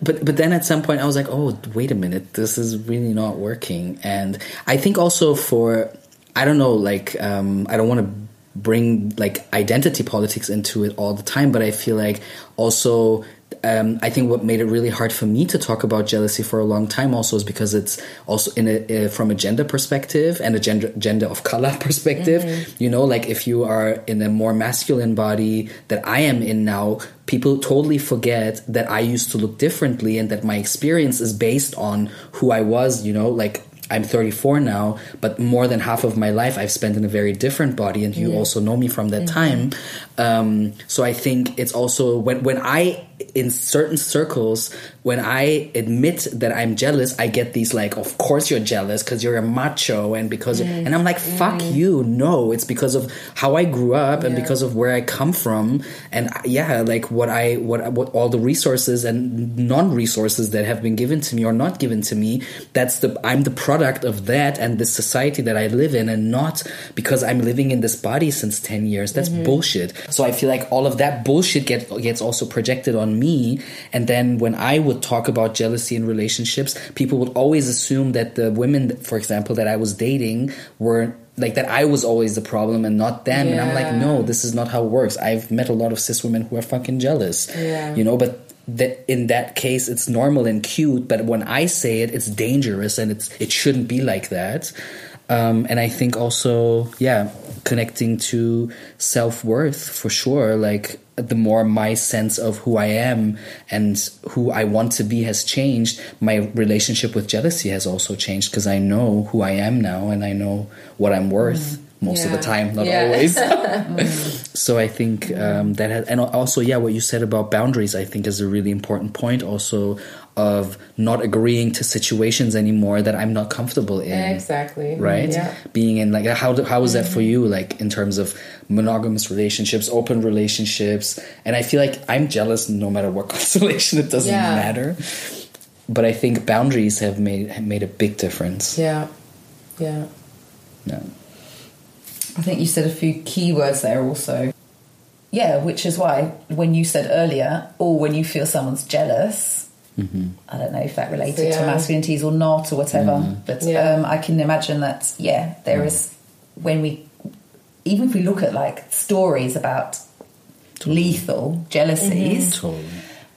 But but then at some point I was like, oh wait a minute, this is really not working. And I think also for I don't know, like um, I don't want to bring like identity politics into it all the time, but I feel like also um, I think what made it really hard for me to talk about jealousy for a long time also is because it's also in a uh, from a gender perspective and a gender gender of color perspective. You know, like if you are in a more masculine body that I am in now, people totally forget that I used to look differently and that my experience is based on who I was. You know, like I'm 34 now, but more than half of my life I've spent in a very different body, and you also know me from that time. Um, so I think it's also when when I in certain circles when I admit that I'm jealous, I get these like, of course you're jealous because you're a macho and because mm. and I'm like, fuck mm. you, no, it's because of how I grew up and because of where I come from, and yeah, like what I what what all the resources and non resources that have been given to me or not given to me. That's the I'm the product of that and the society that I live in, and not because I'm living in this body since ten years. That's mm-hmm. bullshit. So I feel like all of that bullshit get gets also projected on me, and then when I would talk about jealousy in relationships, people would always assume that the women, for example, that I was dating were like that I was always the problem and not them. And I'm like, no, this is not how it works. I've met a lot of cis women who are fucking jealous. Yeah. You know, but that in that case it's normal and cute, but when I say it, it's dangerous and it's it shouldn't be like that. Um, and I think also, yeah, connecting to self worth for sure. Like the more my sense of who I am and who I want to be has changed, my relationship with jealousy has also changed because I know who I am now and I know what I'm worth most of the time, not Yeah. always. so I think um, that has, and also yeah, what you said about boundaries, I think is a really important point. Also, of not agreeing to situations anymore that I'm not comfortable in. Exactly. Right? Yeah. Being in like how how is that for mm-hmm. you like in terms of monogamous relationships, open relationships? And I feel like I'm jealous no matter what constellation it doesn't Yeah. matter. But I think boundaries have made have made a big difference. Yeah. Yeah. Yeah. I think you said a few key words there also. Yeah, which is why when you said earlier, or when you feel someone's jealous, I don't know if that related to Yeah. masculinities or not or whatever, mm. but Yeah. um, I can imagine that, yeah, there mm. is, when we, even if we look at like stories about lethal jealousies, mm-hmm. Totally.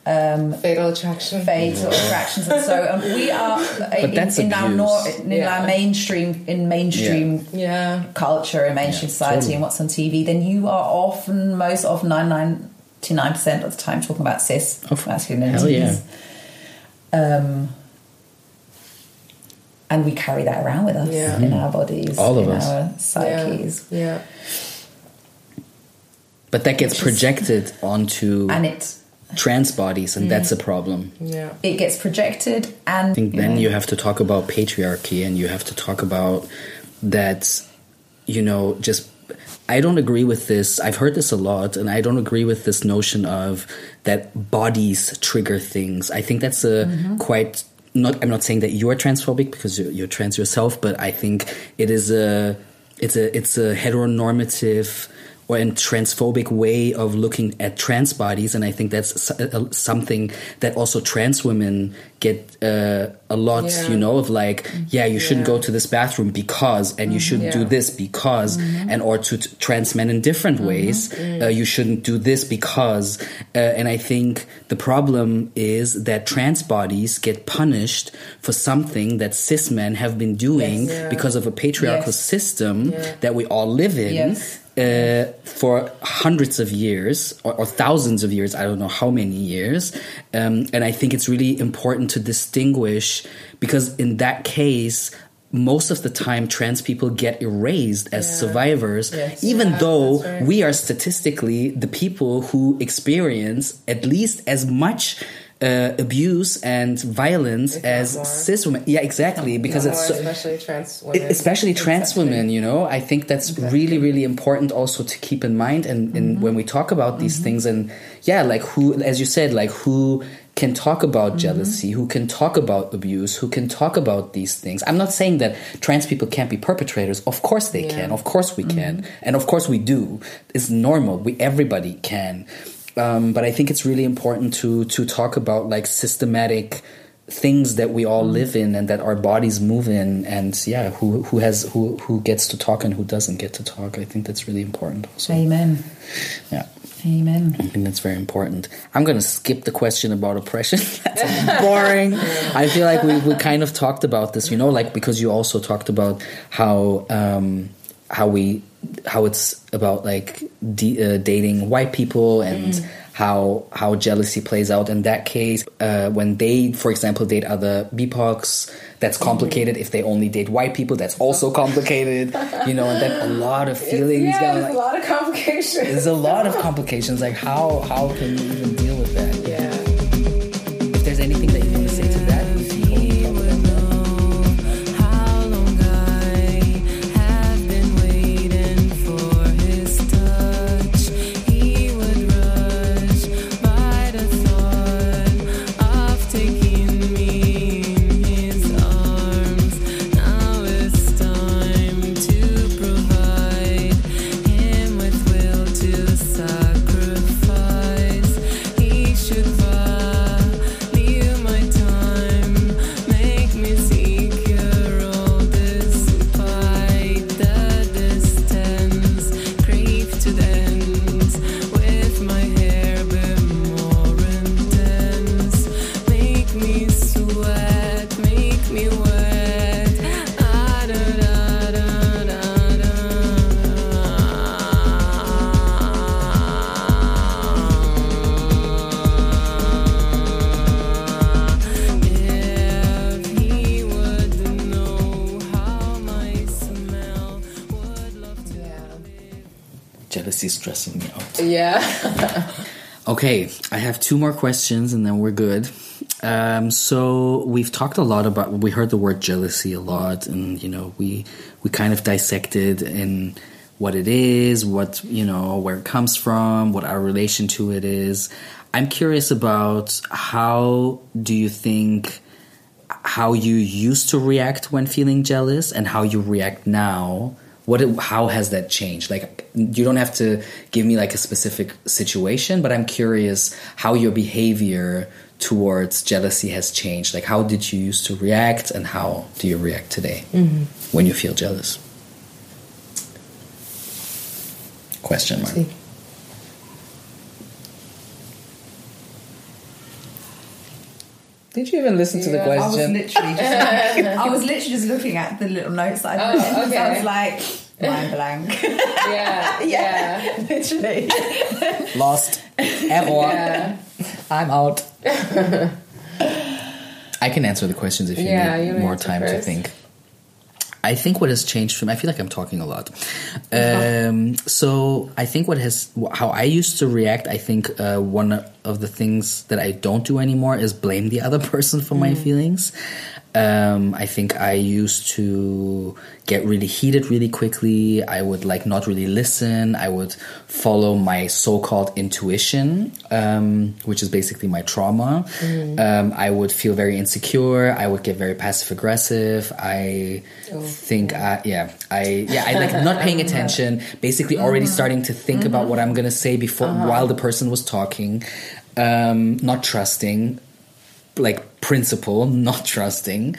Um, fatal attraction. fatal attractions and so on. We are in, that's in our nor- in Yeah. our mainstream in mainstream Yeah. culture and mainstream Yeah, society totally. and what's on TV, then you are often, most often, 99% of the time talking about cis Of- masculinities. hell yeah. Um, and we carry that around with us Yeah. in our bodies, All of in us. our psyches. Yeah. yeah. But that gets projected onto And it trans bodies, and that's a problem. Yeah. it gets projected and I think then know, you have to talk about patriarchy and you have to talk about that, you know, just. I don't agree with this. I've heard this a lot, and I don't agree with this notion of that bodies trigger things. I think that's a mm-hmm. quite. Not, I'm not saying that you are transphobic because you're, you're trans yourself, but I think it is a, it's a, it's a heteronormative or a transphobic way of looking at trans bodies, and I think that's something that also trans women get uh, a lot. Yeah. You know, of like, yeah, you shouldn't Yeah. go to this bathroom because, and you shouldn't do this because, and or to t- trans men in different ways, uh, you shouldn't do this because. Uh, and I think the problem is that trans bodies get punished for something that cis men have been doing Yes. Because of a patriarchal Yes. system Yeah. that we all live in Yes. Uh, for hundreds of years or, or thousands of years. I don't know how many years. Um, and I think it's really important to distinguish because in that case, most of the time, trans people get erased as Yeah. survivors, Yes. even Yeah, though right. we are statistically the people who experience at least as much. Uh, abuse and violence If as cis women. Yeah, exactly. Because it's so, especially trans women. especially trans Exactly. women you know? I think that's really really important also to keep in mind and, and mm-hmm. when we talk about these mm-hmm. things and yeah like who as you said like who can talk about mm-hmm. jealousy who can talk about abuse who can talk about these things. I'm not saying that trans people can't be perpetrators. Of course they Yeah. can. Of course we can. And of course we do. It's normal. We everybody can um, but i think it's really important to to talk about like systematic things that we all live in and that our bodies move in and yeah who who has who who gets to talk and who doesn't get to talk i think that's really important also Amen. yeah Amen. I think that's very important. I'm going to skip the question about oppression. that's boring. I feel like we, we kind of talked about this, you know, like because you also talked about how um, how we how it's about like de- uh, dating white people and how how jealousy plays out in that case uh, when they, for example, date other BIPOCs. That's complicated. If they only date white people, that's also complicated. You know, and then a lot of feelings. yeah, there's like- a lot of complications. there's a lot of complications. Like how how can you even Okay, I have two more questions and then we're good. Um, so we've talked a lot about. We heard the word jealousy a lot, and you know, we we kind of dissected in what it is, what you know, where it comes from, what our relation to it is. I'm curious about how do you think how you used to react when feeling jealous and how you react now what how has that changed? Like you don't have to give me like a specific situation but i'm curious how your behavior towards jealousy has changed. Like how did you used to react and how do you react today mm-hmm. when you feel jealous? Question mark did you even listen to the Yeah, I was literally just I was literally just looking at the little notes that I Oh, put in. 'cause I was like, mind blank. Yeah, yeah, literally. lost error yeah. I'm out. I can answer the questions if you Yeah, need you more answer time to think. I think what has changed for me, I feel like I'm talking a lot. Um, so I think what has, how I used to react, I think uh, one of the things that I don't do anymore is blame the other person for my feelings. Um, I think I used to get really heated really quickly. I would like not really listen. I would follow my so-called intuition, um, which is basically my trauma. Um, I would feel very insecure. I would get very passive aggressive. I think, I, yeah, I yeah, I like not paying attention. Basically, already starting to think about what I'm gonna say before while the person was talking. Um, not trusting like principle, not trusting,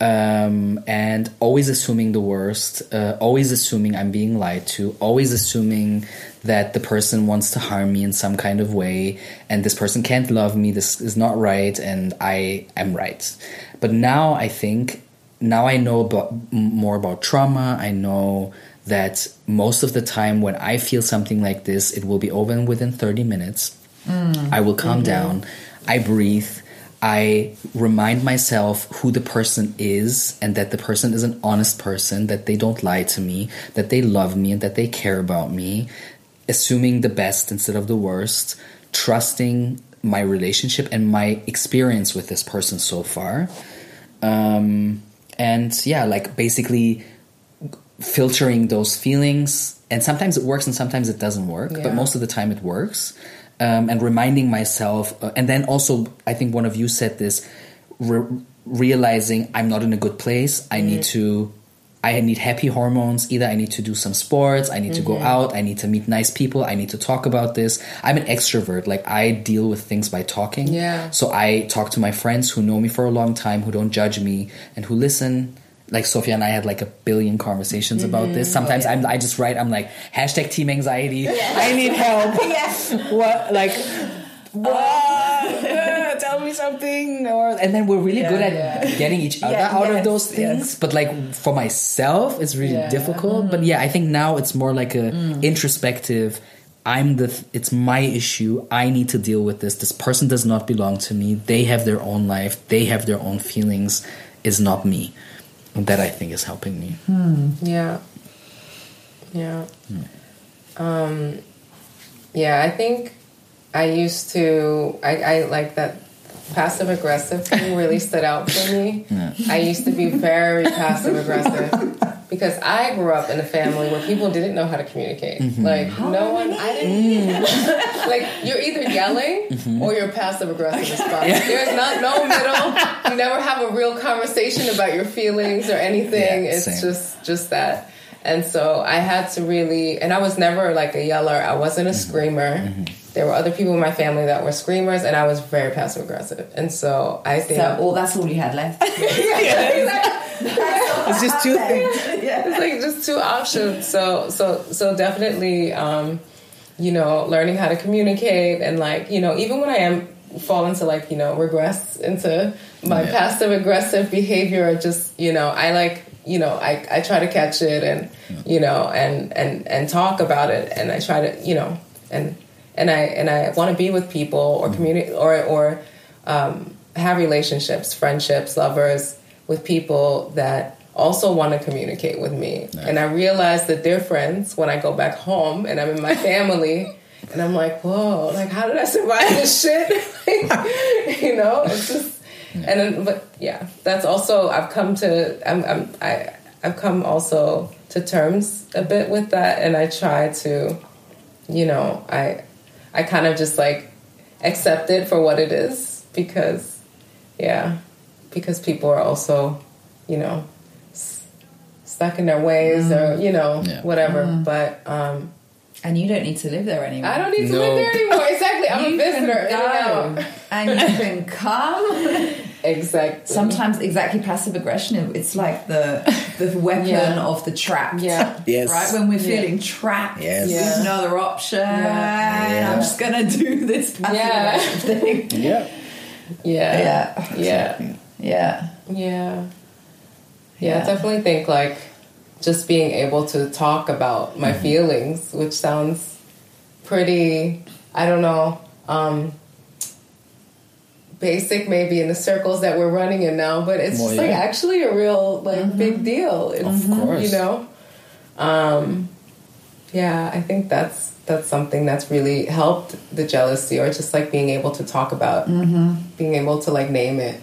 um, and always assuming the worst, uh, always assuming I'm being lied to, always assuming that the person wants to harm me in some kind of way, and this person can't love me. This is not right, and I am right. But now I think now I know about more about trauma. I know that most of the time when I feel something like this, it will be over within 30 minutes. I will calm down. I breathe. I remind myself who the person is and that the person is an honest person, that they don't lie to me, that they love me and that they care about me, assuming the best instead of the worst, trusting my relationship and my experience with this person so far. Um, and yeah, like basically filtering those feelings. And sometimes it works and sometimes it doesn't work but most of the time it works um, and reminding myself uh, and then also i think one of you said this re- realizing i'm not in a good place. I need to i need happy hormones. Either i need to do some sports i need to go out i need to meet nice people i need to talk about this. I'm an extrovert. Like i deal with things by talking. Yeah. so i talk to my friends who know me for a long time who don't judge me and who listen like Sophia and I had like a billion conversations about this. Sometimes I'm I just write I'm like hashtag team anxiety. I need help. yes. What like what? Uh, tell me something or and then we're really good at yeah. getting each other Yeah, out of those things. yes. But like for myself, it's really Yeah. difficult. But yeah, I think now it's more like a introspective. I'm the. It's my issue. I need to deal with this. This person does not belong to me. They have their own life. They have their own feelings. Is not me. And that I think is helping me. Yeah. Yeah. Um, yeah, I think I used to, I, I like that passive aggressive thing really stood out for me. I used to be very passive aggressive because I grew up in a family where people didn't know how to communicate. Mm-hmm. Like, no one, I didn't, mm. like, you're either yelling mm-hmm. or you're passive aggressive as fuck. There's not no middle. You never have a real conversation about your feelings or anything. Yeah, it's same. just, just that. And so I had to really, and I was never like a yeller. I wasn't a Mm-hmm. screamer. Mm-hmm. There were other people in my family that were screamers, and I was very passive aggressive. And so I think So all that's all you had left. It's just two things. yeah. it's like just two options. So so so definitely, um, you know, learning how to communicate and like you know, even when I am fall into like you know regress into my Yeah. passive aggressive behavior, or just you know, I like you know, I I try to catch it and you know and and and talk about it, and I try to you know and and I and I want to be with people or communicate or or um, have relationships, friendships, lovers with people that also want to communicate with me. And I realize the difference when I go back home and I'm in my family and I'm like, whoa, like how did I survive this shit? you know, it's just And then, but yeah, that's also I've come to I'm, I'm I I've come also to terms a bit with that, and I try to, you know, I I kind of just like accept it for what it is because, yeah, because people are also, you know, stuck in their ways or you know Yeah. whatever. But um, And you don't need to live there anymore. I don't need to No. live there anymore. Exactly, I'm you a visitor. can in and go and you can come. Exactly. Sometimes exactly passive aggression. It's like the the weapon Yeah. of the trap. Yeah. Yes. Right when we're Yeah. feeling trapped, Yes. Yeah. there's no other option. Yeah. I'm just gonna do this passive Yeah. aggression thing. Yeah. Yeah. Yeah. Yeah. Yeah. Yeah. Yeah, Yeah. I definitely think like just being able to talk about my feelings, which sounds pretty, I don't know, um, basic maybe in the circles that we're running in now, but it's Well, just like actually a real like big deal. It's, Of course. you know, um, yeah, I think that's that's something that's really helped the jealousy, or just like being able to talk about, being able to like name it.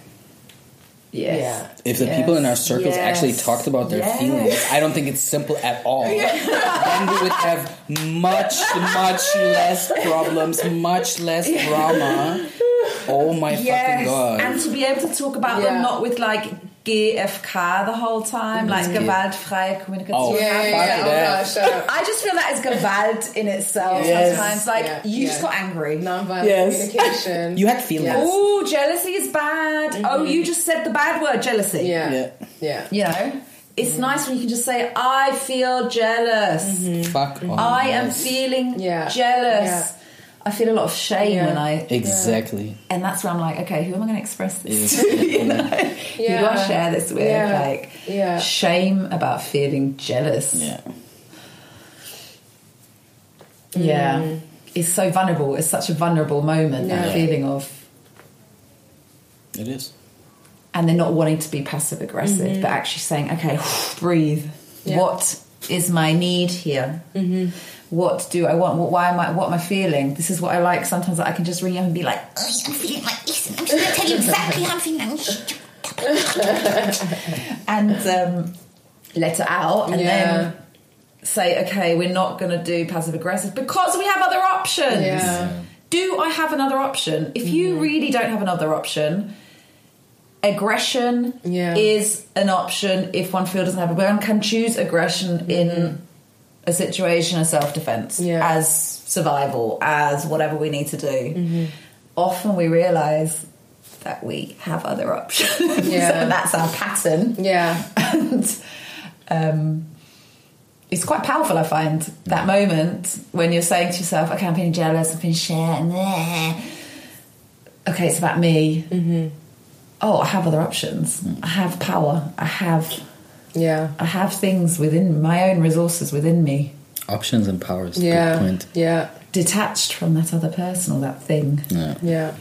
Yes. Yeah. If the Yes. people in our circles Yes. actually talked about their Yes. feelings, I don't think it's simple at all. then we would have much, much less problems, much less drama. Oh my fucking Yes, god! and to be able to talk about Yeah. them not with like GFK the whole time, like mm-hmm. gewaltfreie Kommunikation. Oh, Yeah, yeah, yeah. Oh, that. gosh. I just feel that is Gewalt in itself Yes. sometimes. Like, Yeah, you just got angry. Nonviolent Yes. communication. You had feelings. Yes. Oh, jealousy is bad. Oh, mm-hmm. you just said the bad word, jealousy. Yeah. Yeah. Yeah. You know? It's mm-hmm. nice when you can just say, I feel jealous. Fuck off. I am feeling Yeah. jealous. Yeah. I feel a lot of shame Yeah. when I. Exactly. And that's where I'm like, okay, who am I going to express this Yes. to? you know? Who do I share this with? Yeah. Like, Yeah. shame about feeling jealous. Yeah. Yeah. Mm. It's so vulnerable. It's such a vulnerable moment, that feeling of, It is. and they're not wanting to be passive aggressive, but mm-hmm. actually saying, okay, breathe. Yeah. What is my need here? What do I want? What, why am I? What am I feeling? This is what I like. Sometimes I can just ring up and be like, I'm feeling like this, and I'm just going to tell you exactly how I'm feeling. and um, let it out, and Yeah. then say, okay, we're not going to do passive aggressive because we have other options. Yeah. Do I have another option? If you Mm-hmm. really don't have another option, aggression Yeah. is an option if one feels doesn't have it. One can choose aggression in a situation of self defense Mm-hmm. Yeah. as survival, as whatever we need to do. Mm-hmm. Often we realize that we have other options, Yeah. and that's our pattern Yeah. and um, it's quite powerful. I find that moment when you're saying to yourself, "Okay, I'm feeling jealous. I'm feeling shit." and. Okay, it's about me. Mm-hmm. Oh, I have other options. I have power. I have. Yeah. I have things within my own resources within me, Options and powers. Yeah. Good point. Yeah. detached from that other person or that thing. Yeah. Yeah.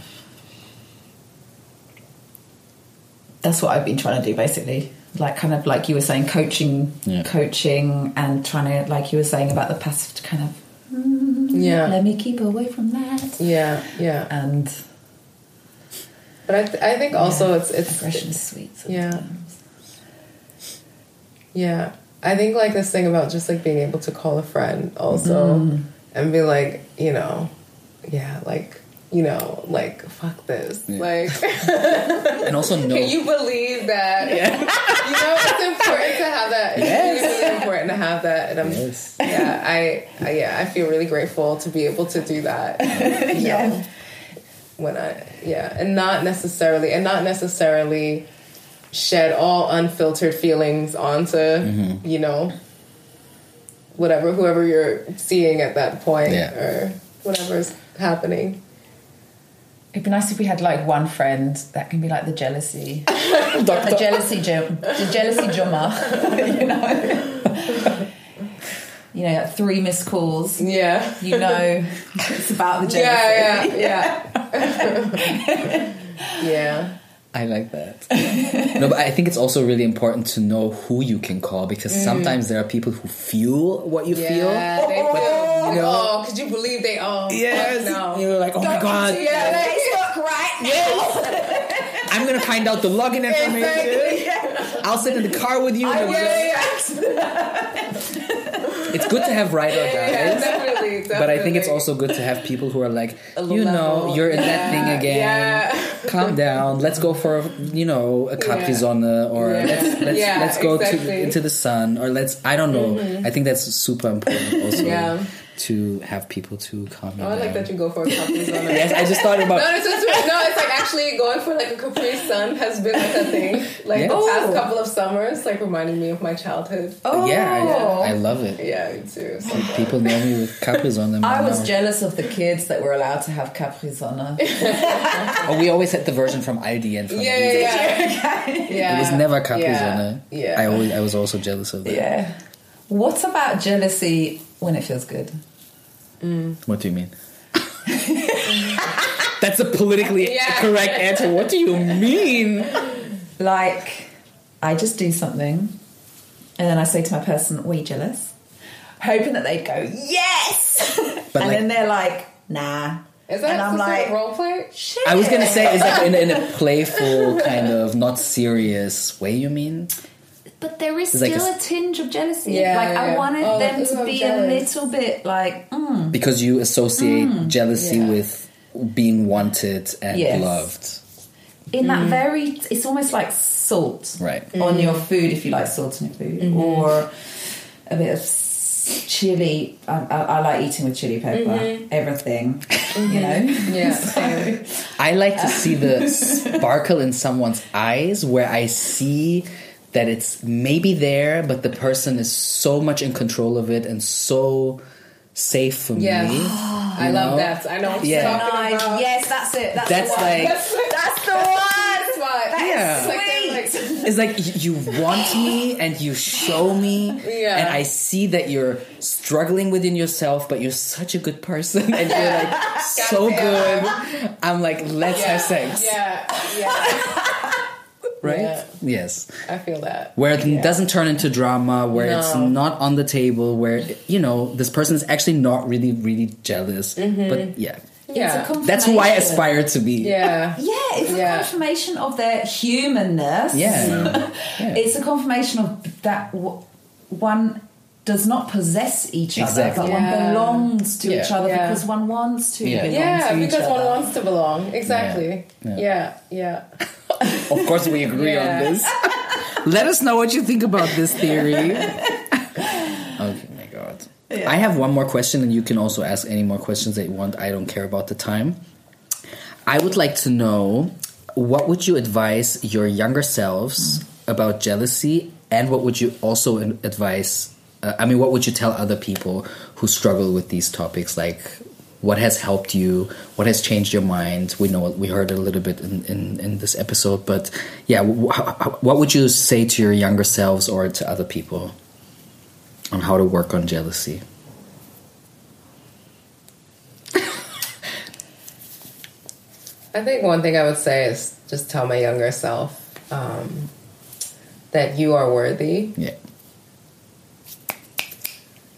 That's what I've been trying to do, basically. Like kind of like you were saying, coaching, Yeah. coaching, and trying to like you were saying about the passive to kind of Yeah. Mm, let me keep away from that. Yeah. Yeah. And But I, th- I think also it's it's aggression is sweet. Yeah. sometimes. Yeah. I think like this thing about just like being able to call a friend also mm-hmm. and be like, you know, yeah, like, you know, like fuck this. Like And also know. can you believe that? Yeah. you know, it's important to have that. Yes. really, really important to have that. And I'm Yes. yeah, I, I yeah, I feel really grateful to be able to do that. You know, Yeah. When I yeah, and not necessarily and not necessarily shed all unfiltered feelings onto mm-hmm. you know whatever whoever you're seeing at that point Yeah. or whatever's happening. It'd be nice if we had like one friend that can be like the jealousy, the jealousy, jo- the jealousy jumma. you know, you know, like three missed calls. Yeah. You know, it's about the jealousy. Yeah, yeah, yeah. yeah. I like that. no, but I think it's also really important to know who you can call because mm. sometimes there are people who feel what you feel. Yeah, they feel, you oh, know- oh, could you believe they all? Yes. no. You're like, oh my god. Yeah, like, Facebook right now. I'm gonna find out the login information. Exactly. I'll sit in the car with you. I and will we'll- expect- It's good to have ride or Yeah, definitely, definitely. But I think it's also good to have people who are like, you know, level. you're in that thing again. Yeah. Calm down. Let's go for you know a Yeah. Or Yeah. let's let's, let's go to, exactly. Mm-hmm. into the sun or let's I don't know. I think that's super important also Yeah. To have people to calm you Oh, I like that you go for a Capri Sun. yes, I just thought No, about it's just, no, it's like actually going for like a Capri Sun has been like a thing. Like the Yeah. past Oh. couple of summers, like reminding me of my childhood. Oh. yeah, I, oh. I love it. Yeah, me too. So. People know me with Capris on them. I was now. jealous of the kids that were allowed to have Capri Sonne. Oh, we always had the version from Aldi and from Yeah, Lidl. yeah, yeah. yeah. It was never Capri yeah. Sonne. Yeah. I always I was also jealous of that. yeah. What about jealousy when it feels good? Mm. What do you mean? That's a politically Yeah. correct answer. What do you mean? Like, I just do something, and then I say to my person, "Were you jealous?" Hoping that they'd go, "Yes," But and like- then they're like, "Nah." Is that and I'm considered like, role play? Shit. I was gonna say, is that in, in a playful kind of not serious way? You mean? But there is It's like still a- a, tinge of jealousy. Yeah, like I wanted Oh, them to be jealous. a little bit like, mm, Because you associate mm. jealousy Yeah. with being wanted and Yes. loved, in that very. It's almost like salt, right? on your food if you like salt in your food, or a bit of chili. I, I, I like eating with chili pepper. Everything, you know. Yeah, So- I like to see the sparkle in someone's eyes where I see that it's maybe there, but the person is so much in control of it and so safe for Yeah. me. I You love that. I know what Yeah. you're Nice. about. Yes, that's it. That's, That's the one. like- That's, that's the one. That's why. Yeah. It's like they're like- It's like you want me and you show me, Yeah. and I see that you're struggling within yourself, but you're such a good person, and you're like so good. I'm like, let's have sex, Yeah, yeah. Right? Yeah. Yes. I feel that. where it Yeah. doesn't turn into drama, where it's not on the table, where you know this person is actually not really, really jealous. Mm-hmm. But yeah, Yeah. That's who I aspire to be. Yeah. Yeah, it's a Yeah. confirmation of their humanness. Yeah. Yeah. It's a confirmation of that w- one does not possess each other, Exactly. but one belongs to Yeah. each other Yeah. because one wants to Yeah. belong Yeah, to each because one wants to belong. Exactly. Yeah. Yeah, yeah. Of course, we agree Yeah. on this. Let us know what you think about this theory. okay, my God. I have one more question, and you can also ask any more questions that you want. I don't care about the time. I would like to know what would you advise your younger selves about jealousy, and what would you also advise? Uh, I mean, what would you tell other people who struggle with these topics? Like, what has helped you? What has changed your mind? We know we heard a little bit in, in, in this episode, but yeah, wh- wh- what would you say to your younger selves or to other people on how to work on jealousy? I think one thing I would say is just tell my younger self um, that you are worthy, Yeah,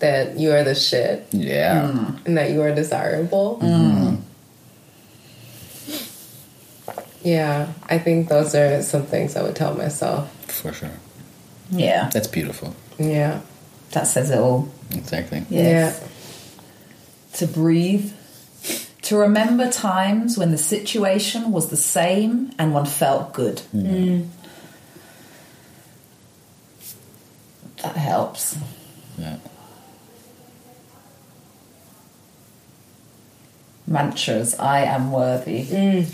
that you are the shit, yeah, mm. and that you are desirable. Mm-hmm. Yeah, I think those are some things I would tell myself. for sure. Yeah, That's beautiful. Yeah. that says it all. Exactly. Yes. To breathe. To remember times when the situation was the same and one felt good. Mm. That helps. Yeah. Mantras. I am worthy.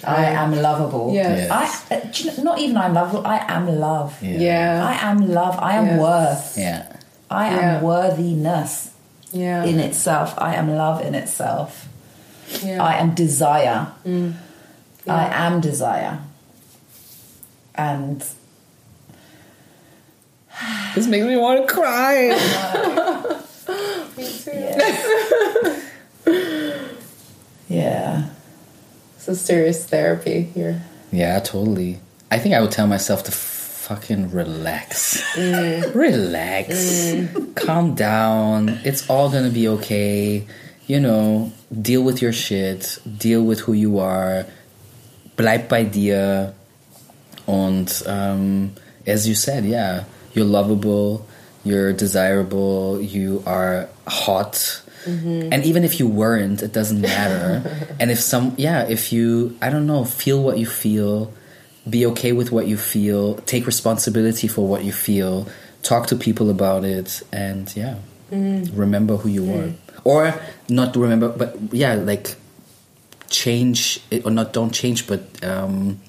I am lovable. Yes. I, uh, you know, not even I'm lovable. I am love. Yeah. Yeah. I am love. I am Yes. worth. Yeah. I am Yeah. worthiness Yeah. in itself. I am love in itself. yeah. I am desire. I am desire. And This makes me want to cry. yeah. It's a serious therapy here. yeah, totally. I think I would tell myself to fucking relax. Relax. Calm down. It's all gonna be okay. You know, deal with your shit. Deal with who you are. Bleib bei dir. Und um, as you said, yeah, you're lovable, you're desirable, you are hot. Mm-hmm. And even if you weren't, it doesn't matter. and if some, yeah, if you, I don't know, feel what you feel, be okay with what you feel, take responsibility for what you feel, talk to people about it, and yeah, mm. remember who you are, mm. Or not remember, but yeah, like change it, or not don't change but um,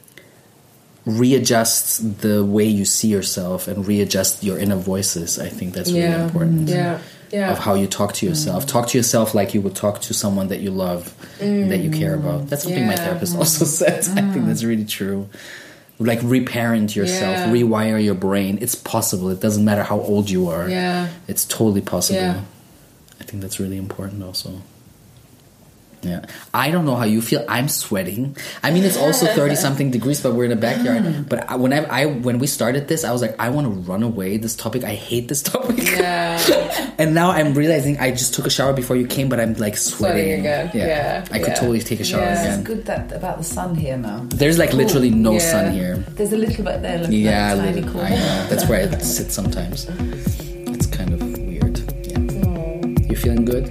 readjust the way you see yourself and readjust your inner voices i think that's really Yeah. important Yeah. Yeah. of how you talk to yourself. Mm. Talk to yourself like you would talk to someone that you love that you care about. That's something my mm. Yeah. therapist also said i think that's really true. Like reparent yourself Yeah. rewire your brain. It's possible. It doesn't matter how old you are. Yeah. it's totally possible. I think that's really important also yeah. I don't know how you feel. I'm sweating. I mean, it's also 30 something degrees, but we're in a backyard. Mm. But I, when I, I when we started this, I was like, I want to run away. This topic, I hate this topic. Yeah. and now I'm realizing I just took a shower before you came, but I'm like sweating. Sweating again. Yeah, I could yeah. totally take a shower Yeah. It's again. good that about the sun here now. There's like literally no Yeah. sun here. There's a little bit there. Look, Yeah, that tiny corner. I know. That's where I sit sometimes. It's kind of weird. Yeah. You feeling good?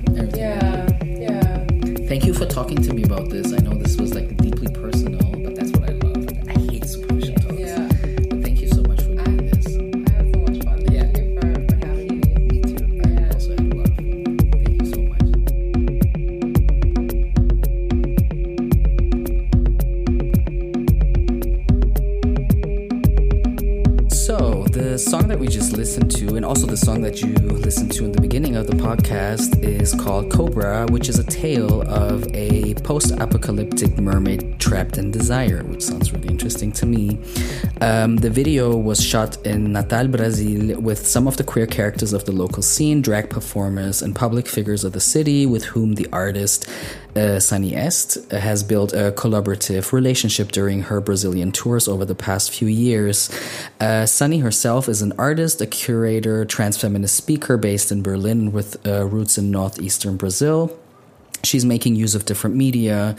Yeah. Yeah. Thank you for talking to me about this. I know this was like deeply personal, but that's what I love. I hate superficial talks. Yeah. But thank you so much for doing this. I had so much fun. Yeah. Thank you for, for having me. Me too. I also had a lot of fun. Thank you so much. So, the song that we just listened to, and also the song that you listened to in the beginning of the podcast, is called Cobra, which is a tale of a post apocalyptic mermaid trapped in desire, which sounds really interesting to me. Um, the video was shot in Natal, Brazil, with some of the queer characters of the local scene, drag performers, and public figures of the city with whom the artist uh, Sunny Est has built a collaborative relationship during her Brazilian tours over the past few years. Uh, Sunny herself is an artist, a curator, trans feminist speaker based in Berlin with uh, roots in northeastern Brazil. She's making use of different media,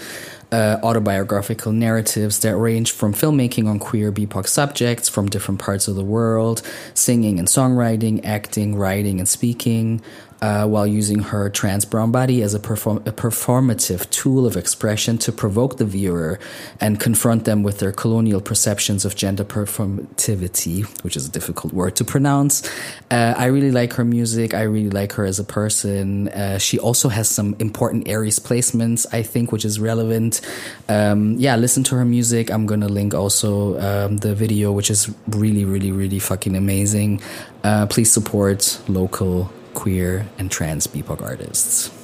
uh, autobiographical narratives that range from filmmaking on queer BIPOC subjects from different parts of the world, singing and songwriting, acting, writing, and speaking, uh, while using her trans brown body as a, perform- a performative tool of expression to provoke the viewer and confront them with their colonial perceptions of gender performativity, which is a difficult word to pronounce. Uh, I really like her music. I really like her as a person. Uh, she also has some important Aries placements, I think, which is relevant. Um, yeah, listen to her music. I'm gonna link also um, the video, which is really, really, really fucking amazing. Uh, please support local queer and trans BIPOC artists.